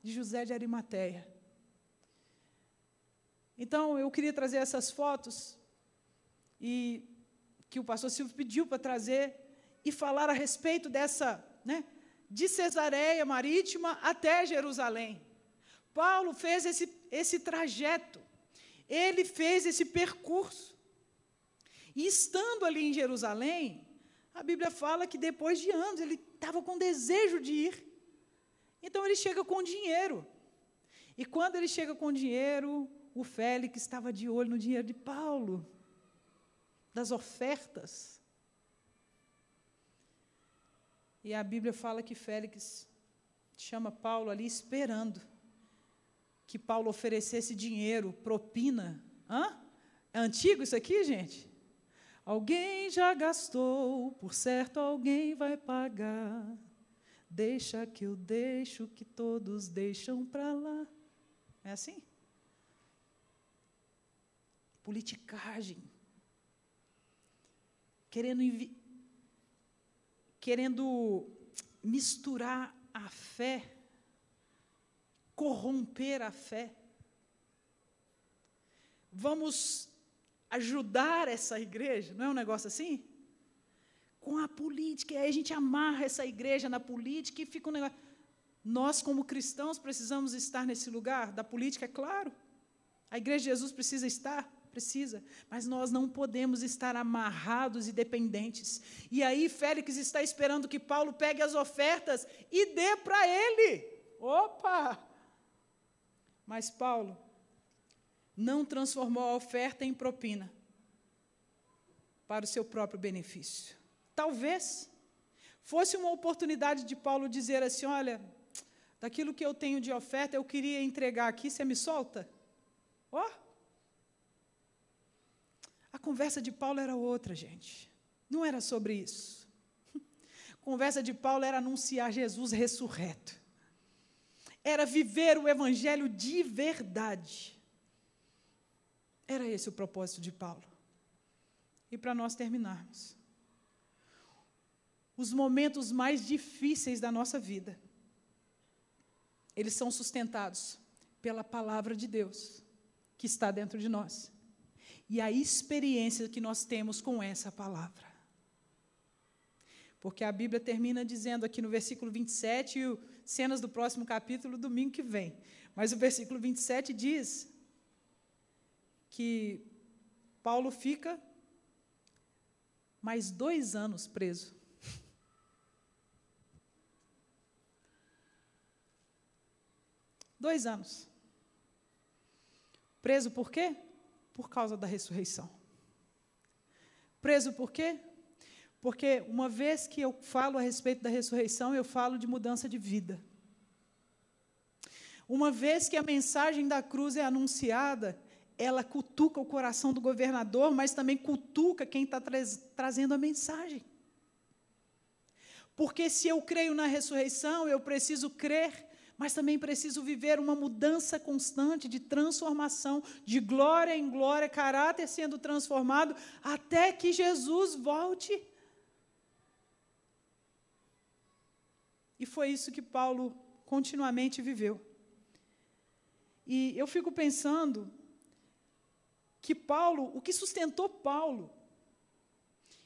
de José de Arimateia. Então, eu queria trazer essas fotos e que o pastor Silvio pediu para trazer e falar a respeito dessa, né, de Cesareia Marítima até Jerusalém. Paulo fez esse, esse trajeto, ele fez esse percurso. E estando ali em Jerusalém, a Bíblia fala que depois de anos ele estava com desejo de ir. Então ele chega com dinheiro. E quando ele chega com dinheiro, o Félix estava de olho no dinheiro de Paulo, das ofertas. E a Bíblia fala que Félix chama Paulo ali esperando que Paulo oferecesse dinheiro, propina. Hã? É antigo isso aqui, gente? Alguém já gastou, por certo alguém vai pagar. Deixa que eu deixo que todos deixam para lá. É assim? Politicagem. Querendo, querendo misturar a fé, corromper a fé. Vamos ajudar essa igreja, não é um negócio assim? Com a política, e aí a gente amarra essa igreja na política e fica um negócio. Nós, como cristãos, precisamos estar nesse lugar da política, é claro. A igreja de Jesus precisa estar, precisa, mas nós não podemos estar amarrados e dependentes. E aí Félix está esperando que Paulo pegue as ofertas e dê para ele. Opa! Mas Paulo não transformou a oferta em propina para o seu próprio benefício. Talvez fosse uma oportunidade de Paulo dizer assim: olha, daquilo que eu tenho de oferta, eu queria entregar aqui, você me solta? Ó! Oh. A conversa de Paulo era outra, gente. Não era sobre isso. A conversa de Paulo era anunciar Jesus ressurreto. Era viver o evangelho de verdade. Era esse o propósito de Paulo. E para nós terminarmos, os momentos mais difíceis da nossa vida eles são sustentados pela palavra de Deus que está dentro de nós e a experiência que nós temos com essa palavra. Porque a Bíblia termina dizendo aqui no versículo 27, e cenas do próximo capítulo, domingo que vem. Mas o versículo 27 diz que Paulo fica mais dois anos preso. Dois anos. Preso por quê? Por causa da ressurreição. Preso por quê? Porque uma vez que eu falo a respeito da ressurreição, eu falo de mudança de vida. Uma vez que a mensagem da cruz é anunciada, ela cutuca o coração do governador, mas também cutuca quem está tra trazendo a mensagem. Porque se eu creio na ressurreição, eu preciso crer mas também preciso viver uma mudança constante de transformação, de glória em glória, caráter sendo transformado, até que Jesus volte. E foi isso que Paulo continuamente viveu. E eu fico pensando que Paulo, o que sustentou Paulo,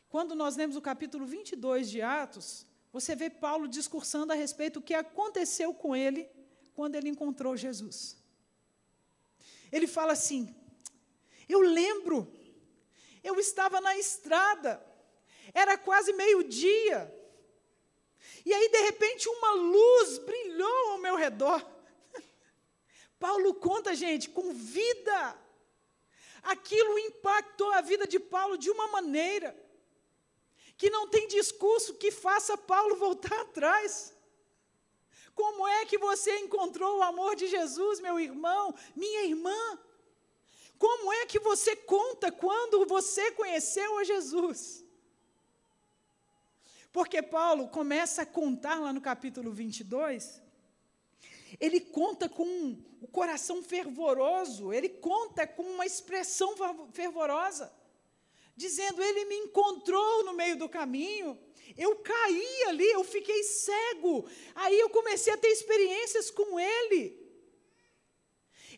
quando nós lemos o capítulo 22 de Atos, você vê Paulo discursando a respeito do que aconteceu com ele quando ele encontrou Jesus. Ele fala assim: Eu lembro, eu estava na estrada, era quase meio-dia, e aí, de repente, uma luz brilhou ao meu redor. Paulo conta, gente, com vida. Aquilo impactou a vida de Paulo de uma maneira que não tem discurso que faça Paulo voltar atrás. Como é que você encontrou o amor de Jesus, meu irmão, minha irmã? Como é que você conta quando você conheceu a Jesus? Porque Paulo começa a contar lá no capítulo 22, ele conta com o coração fervoroso, ele conta com uma expressão fervorosa dizendo: Ele me encontrou no meio do caminho. Eu caí ali, eu fiquei cego. Aí eu comecei a ter experiências com Ele.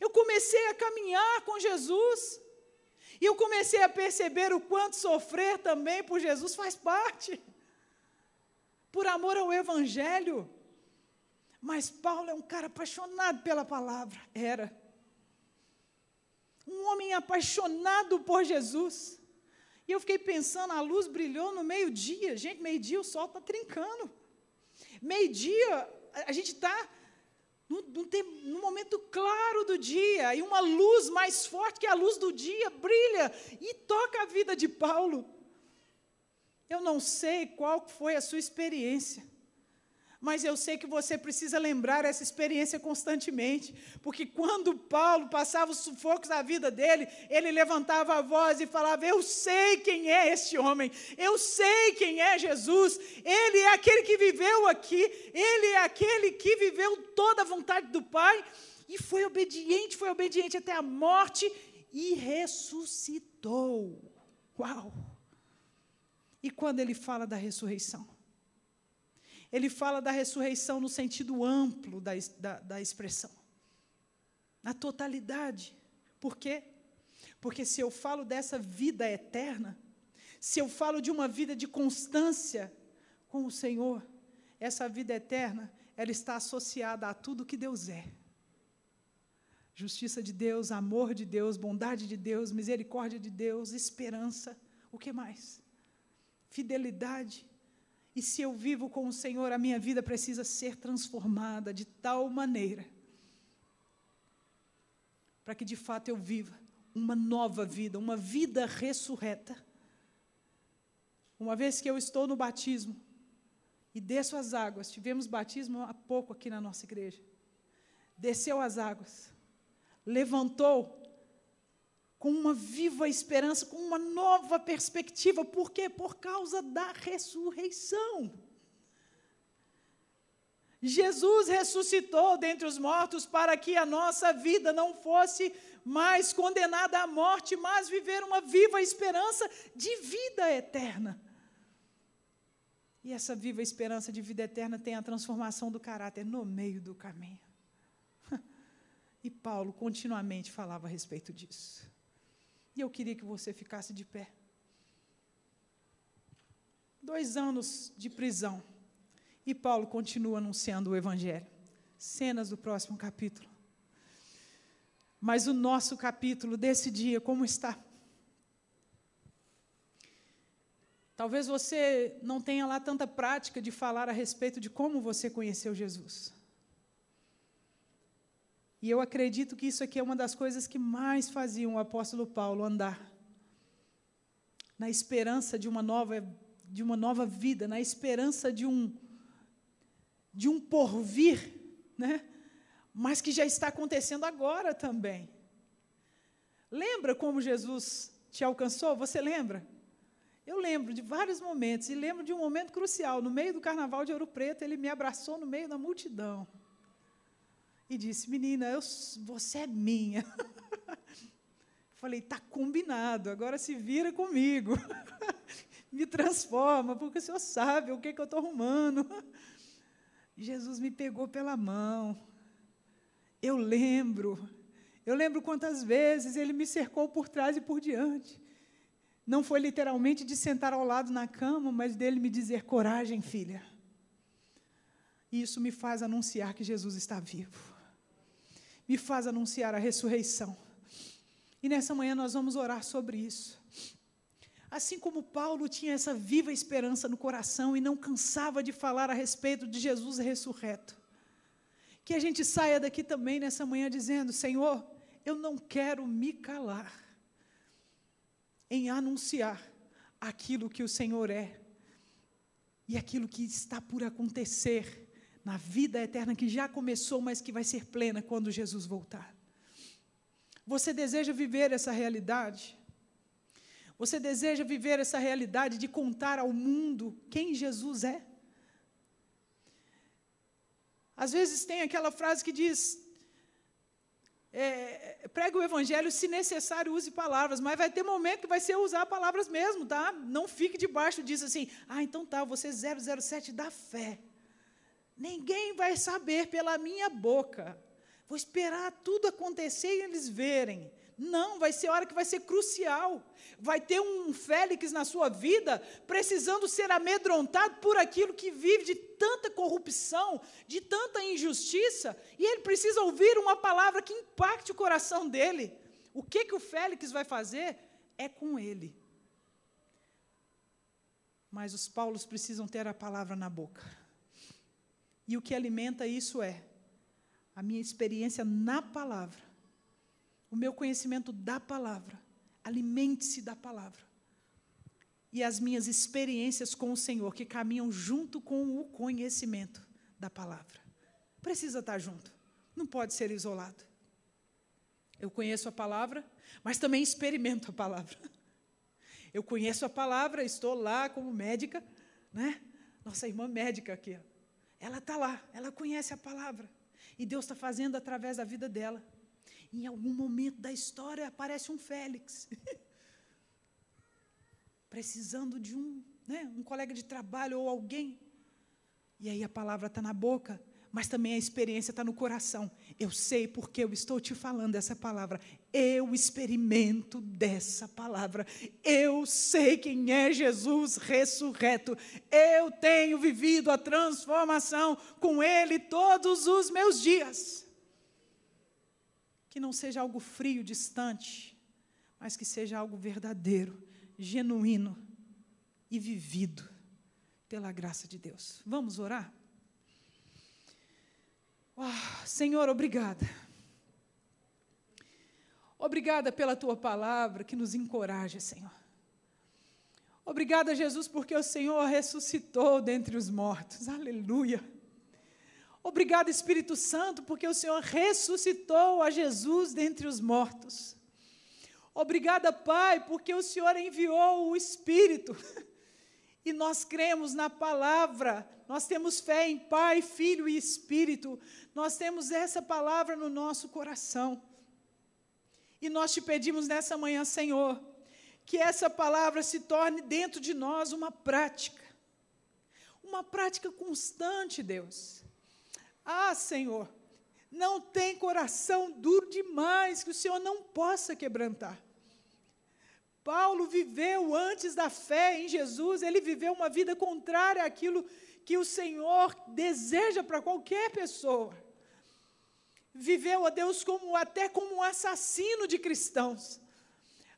Eu comecei a caminhar com Jesus. E eu comecei a perceber o quanto sofrer também por Jesus faz parte. Por amor ao Evangelho. Mas Paulo é um cara apaixonado pela palavra. Era. Um homem apaixonado por Jesus. E eu fiquei pensando, a luz brilhou no meio-dia. Gente, meio-dia o sol está trincando. Meio-dia, a gente está no momento claro do dia, e uma luz mais forte que a luz do dia brilha e toca a vida de Paulo. Eu não sei qual foi a sua experiência, mas eu sei que você precisa lembrar essa experiência constantemente, porque quando Paulo passava os sufocos da vida dele, ele levantava a voz e falava: Eu sei quem é este homem, eu sei quem é Jesus, ele é aquele que viveu aqui, ele é aquele que viveu toda a vontade do Pai e foi obediente, foi obediente até a morte e ressuscitou. Uau! E quando ele fala da ressurreição? ele fala da ressurreição no sentido amplo da, da, da expressão, na totalidade. Por quê? Porque se eu falo dessa vida eterna, se eu falo de uma vida de constância com o Senhor, essa vida eterna, ela está associada a tudo que Deus é. Justiça de Deus, amor de Deus, bondade de Deus, misericórdia de Deus, esperança, o que mais? Fidelidade, e se eu vivo com o Senhor, a minha vida precisa ser transformada de tal maneira para que de fato eu viva uma nova vida, uma vida ressurreta. Uma vez que eu estou no batismo e desço as águas, tivemos batismo há pouco aqui na nossa igreja. Desceu as águas, levantou com uma viva esperança, com uma nova perspectiva. Por quê? Por causa da ressurreição. Jesus ressuscitou dentre os mortos para que a nossa vida não fosse mais condenada à morte, mas viver uma viva esperança de vida eterna. E essa viva esperança de vida eterna tem a transformação do caráter no meio do caminho. E Paulo continuamente falava a respeito disso. E eu queria que você ficasse de pé. Dois anos de prisão. E Paulo continua anunciando o Evangelho. Cenas do próximo capítulo. Mas o nosso capítulo desse dia, como está? Talvez você não tenha lá tanta prática de falar a respeito de como você conheceu Jesus. E eu acredito que isso aqui é uma das coisas que mais faziam o apóstolo Paulo andar na esperança de uma nova de uma nova vida, na esperança de um de um porvir, né? Mas que já está acontecendo agora também. Lembra como Jesus te alcançou? Você lembra? Eu lembro de vários momentos e lembro de um momento crucial. No meio do carnaval de Ouro Preto, ele me abraçou no meio da multidão e disse: Menina, eu, você é minha. Falei: Está combinado, agora se vira comigo. me transforma, porque o senhor sabe o que, que eu estou arrumando. Jesus me pegou pela mão. Eu lembro. Eu lembro quantas vezes ele me cercou por trás e por diante. Não foi literalmente de sentar ao lado na cama, mas dele me dizer: coragem, filha. E isso me faz anunciar que Jesus está vivo me faz anunciar a ressurreição. E nessa manhã nós vamos orar sobre isso. Assim como Paulo tinha essa viva esperança no coração e não cansava de falar a respeito de Jesus ressurreto, que a gente saia daqui também nessa manhã dizendo: Senhor, eu não quero me calar em anunciar aquilo que o Senhor é e aquilo que está por acontecer na vida eterna que já começou, mas que vai ser plena quando Jesus voltar. Você deseja viver essa realidade? Você deseja viver essa realidade de contar ao mundo quem Jesus é? Às vezes tem aquela frase que diz: é, prega o evangelho, se necessário, use palavras, mas vai ter momento que vai ser usar palavras mesmo, tá? Não fique debaixo disso assim, ah, então tá, você é 007 da fé. Ninguém vai saber pela minha boca. Vou esperar tudo acontecer e eles verem. Não, vai ser hora que vai ser crucial. Vai ter um Félix na sua vida precisando ser amedrontado por aquilo que vive de tanta corrupção, de tanta injustiça, e ele precisa ouvir uma palavra que impacte o coração dele. O que que o Félix vai fazer é com ele. Mas os Paulos precisam ter a palavra na boca. E o que alimenta isso é a minha experiência na palavra o meu conhecimento da palavra. Alimente-se da palavra. E as minhas experiências com o Senhor, que caminham junto com o conhecimento da palavra. Precisa estar junto, não pode ser isolado. Eu conheço a palavra, mas também experimento a palavra. Eu conheço a palavra, estou lá como médica, né? Nossa irmã médica aqui, ela está lá, ela conhece a palavra. E Deus está fazendo através da vida dela. Em algum momento da história aparece um Félix, precisando de um, né, um colega de trabalho ou alguém. E aí a palavra está na boca, mas também a experiência está no coração. Eu sei porque eu estou te falando essa palavra. Eu experimento dessa palavra. Eu sei quem é Jesus ressurreto. Eu tenho vivido a transformação com Ele todos os meus dias que não seja algo frio, distante, mas que seja algo verdadeiro, genuíno e vivido pela graça de Deus. Vamos orar? Oh, Senhor, obrigada. Obrigada pela tua palavra que nos encoraja, Senhor. Obrigada, Jesus, porque o Senhor ressuscitou dentre os mortos. Aleluia. Obrigado, Espírito Santo, porque o Senhor ressuscitou a Jesus dentre os mortos. Obrigada, Pai, porque o Senhor enviou o Espírito. E nós cremos na palavra, nós temos fé em Pai, Filho e Espírito, nós temos essa palavra no nosso coração. E nós te pedimos nessa manhã, Senhor, que essa palavra se torne dentro de nós uma prática, uma prática constante, Deus ah, Senhor, não tem coração duro demais que o Senhor não possa quebrantar. Paulo viveu antes da fé em Jesus, ele viveu uma vida contrária àquilo que o Senhor deseja para qualquer pessoa. Viveu a Deus como até como um assassino de cristãos.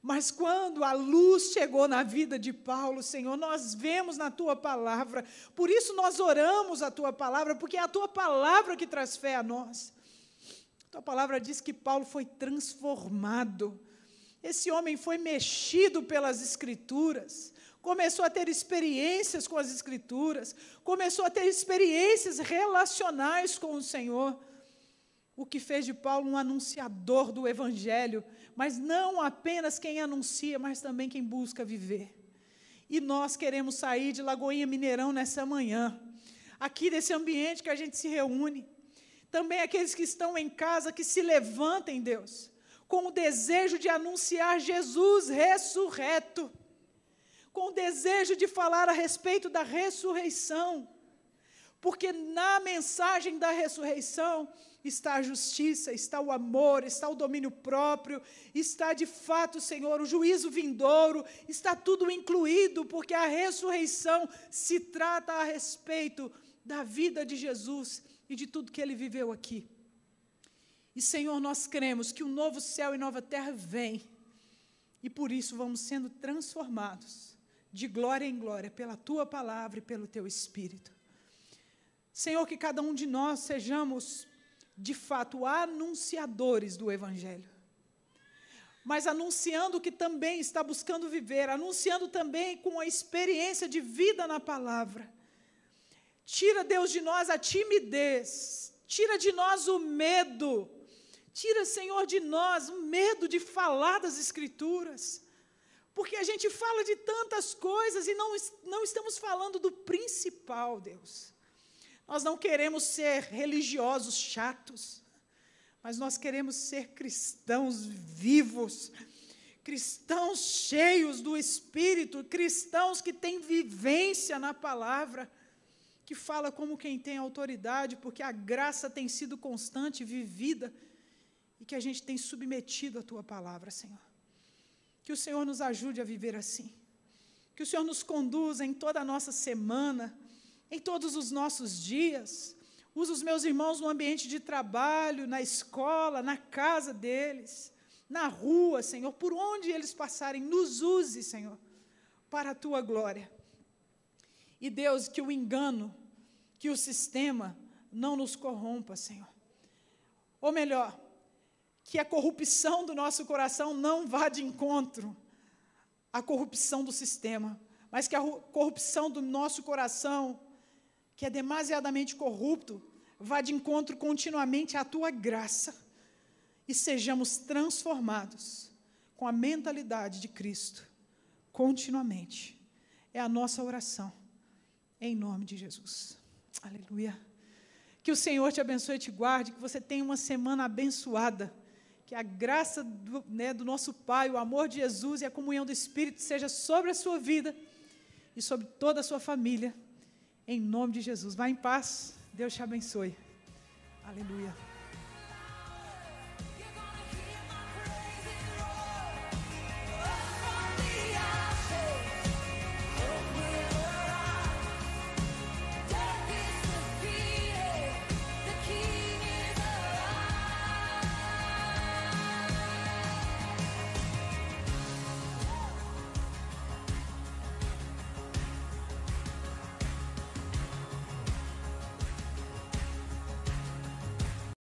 Mas quando a luz chegou na vida de Paulo, Senhor, nós vemos na tua palavra, por isso nós oramos a tua palavra, porque é a tua palavra que traz fé a nós. A tua palavra diz que Paulo foi transformado. Esse homem foi mexido pelas Escrituras, começou a ter experiências com as Escrituras, começou a ter experiências relacionais com o Senhor o que fez de Paulo um anunciador do Evangelho, mas não apenas quem anuncia, mas também quem busca viver. E nós queremos sair de Lagoinha Mineirão nessa manhã, aqui desse ambiente que a gente se reúne. Também aqueles que estão em casa, que se levantem, Deus, com o desejo de anunciar Jesus ressurreto, com o desejo de falar a respeito da ressurreição, porque na mensagem da ressurreição, está a justiça, está o amor, está o domínio próprio, está de fato, Senhor, o juízo vindouro, está tudo incluído, porque a ressurreição se trata a respeito da vida de Jesus e de tudo que ele viveu aqui. E, Senhor, nós cremos que o um novo céu e nova terra vem, e por isso vamos sendo transformados de glória em glória pela tua palavra e pelo teu espírito. Senhor, que cada um de nós sejamos de fato, anunciadores do Evangelho. Mas anunciando que também está buscando viver, anunciando também com a experiência de vida na palavra. Tira, Deus, de nós a timidez, tira de nós o medo, tira, Senhor, de nós o medo de falar das Escrituras. Porque a gente fala de tantas coisas e não, não estamos falando do principal, Deus. Nós não queremos ser religiosos chatos, mas nós queremos ser cristãos vivos, cristãos cheios do Espírito, cristãos que têm vivência na palavra. que fala como quem tem autoridade, porque a graça tem sido constante, vivida, e que a gente tem submetido a tua palavra, Senhor. Que o Senhor nos ajude a viver assim. Que o Senhor nos conduza em toda a nossa semana, em todos os nossos dias. Usa os meus irmãos no ambiente de trabalho, na escola, na casa deles, na rua, Senhor, por onde eles passarem, nos use, Senhor, para a tua glória. E Deus, que o engano, que o sistema não nos corrompa, Senhor. Ou melhor, que a corrupção do nosso coração não vá de encontro à corrupção do sistema, mas que a corrupção do nosso coração, que é demasiadamente corrupto, vá de encontro continuamente à tua graça e sejamos transformados com a mentalidade de Cristo continuamente. É a nossa oração em nome de Jesus. Aleluia. Que o Senhor te abençoe e te guarde, que você tenha uma semana abençoada. Que a graça do, né, do nosso Pai, o amor de Jesus e a comunhão do Espírito seja sobre a sua vida e sobre toda a sua família. Em nome de Jesus. Vá em paz. Deus te abençoe. Aleluia.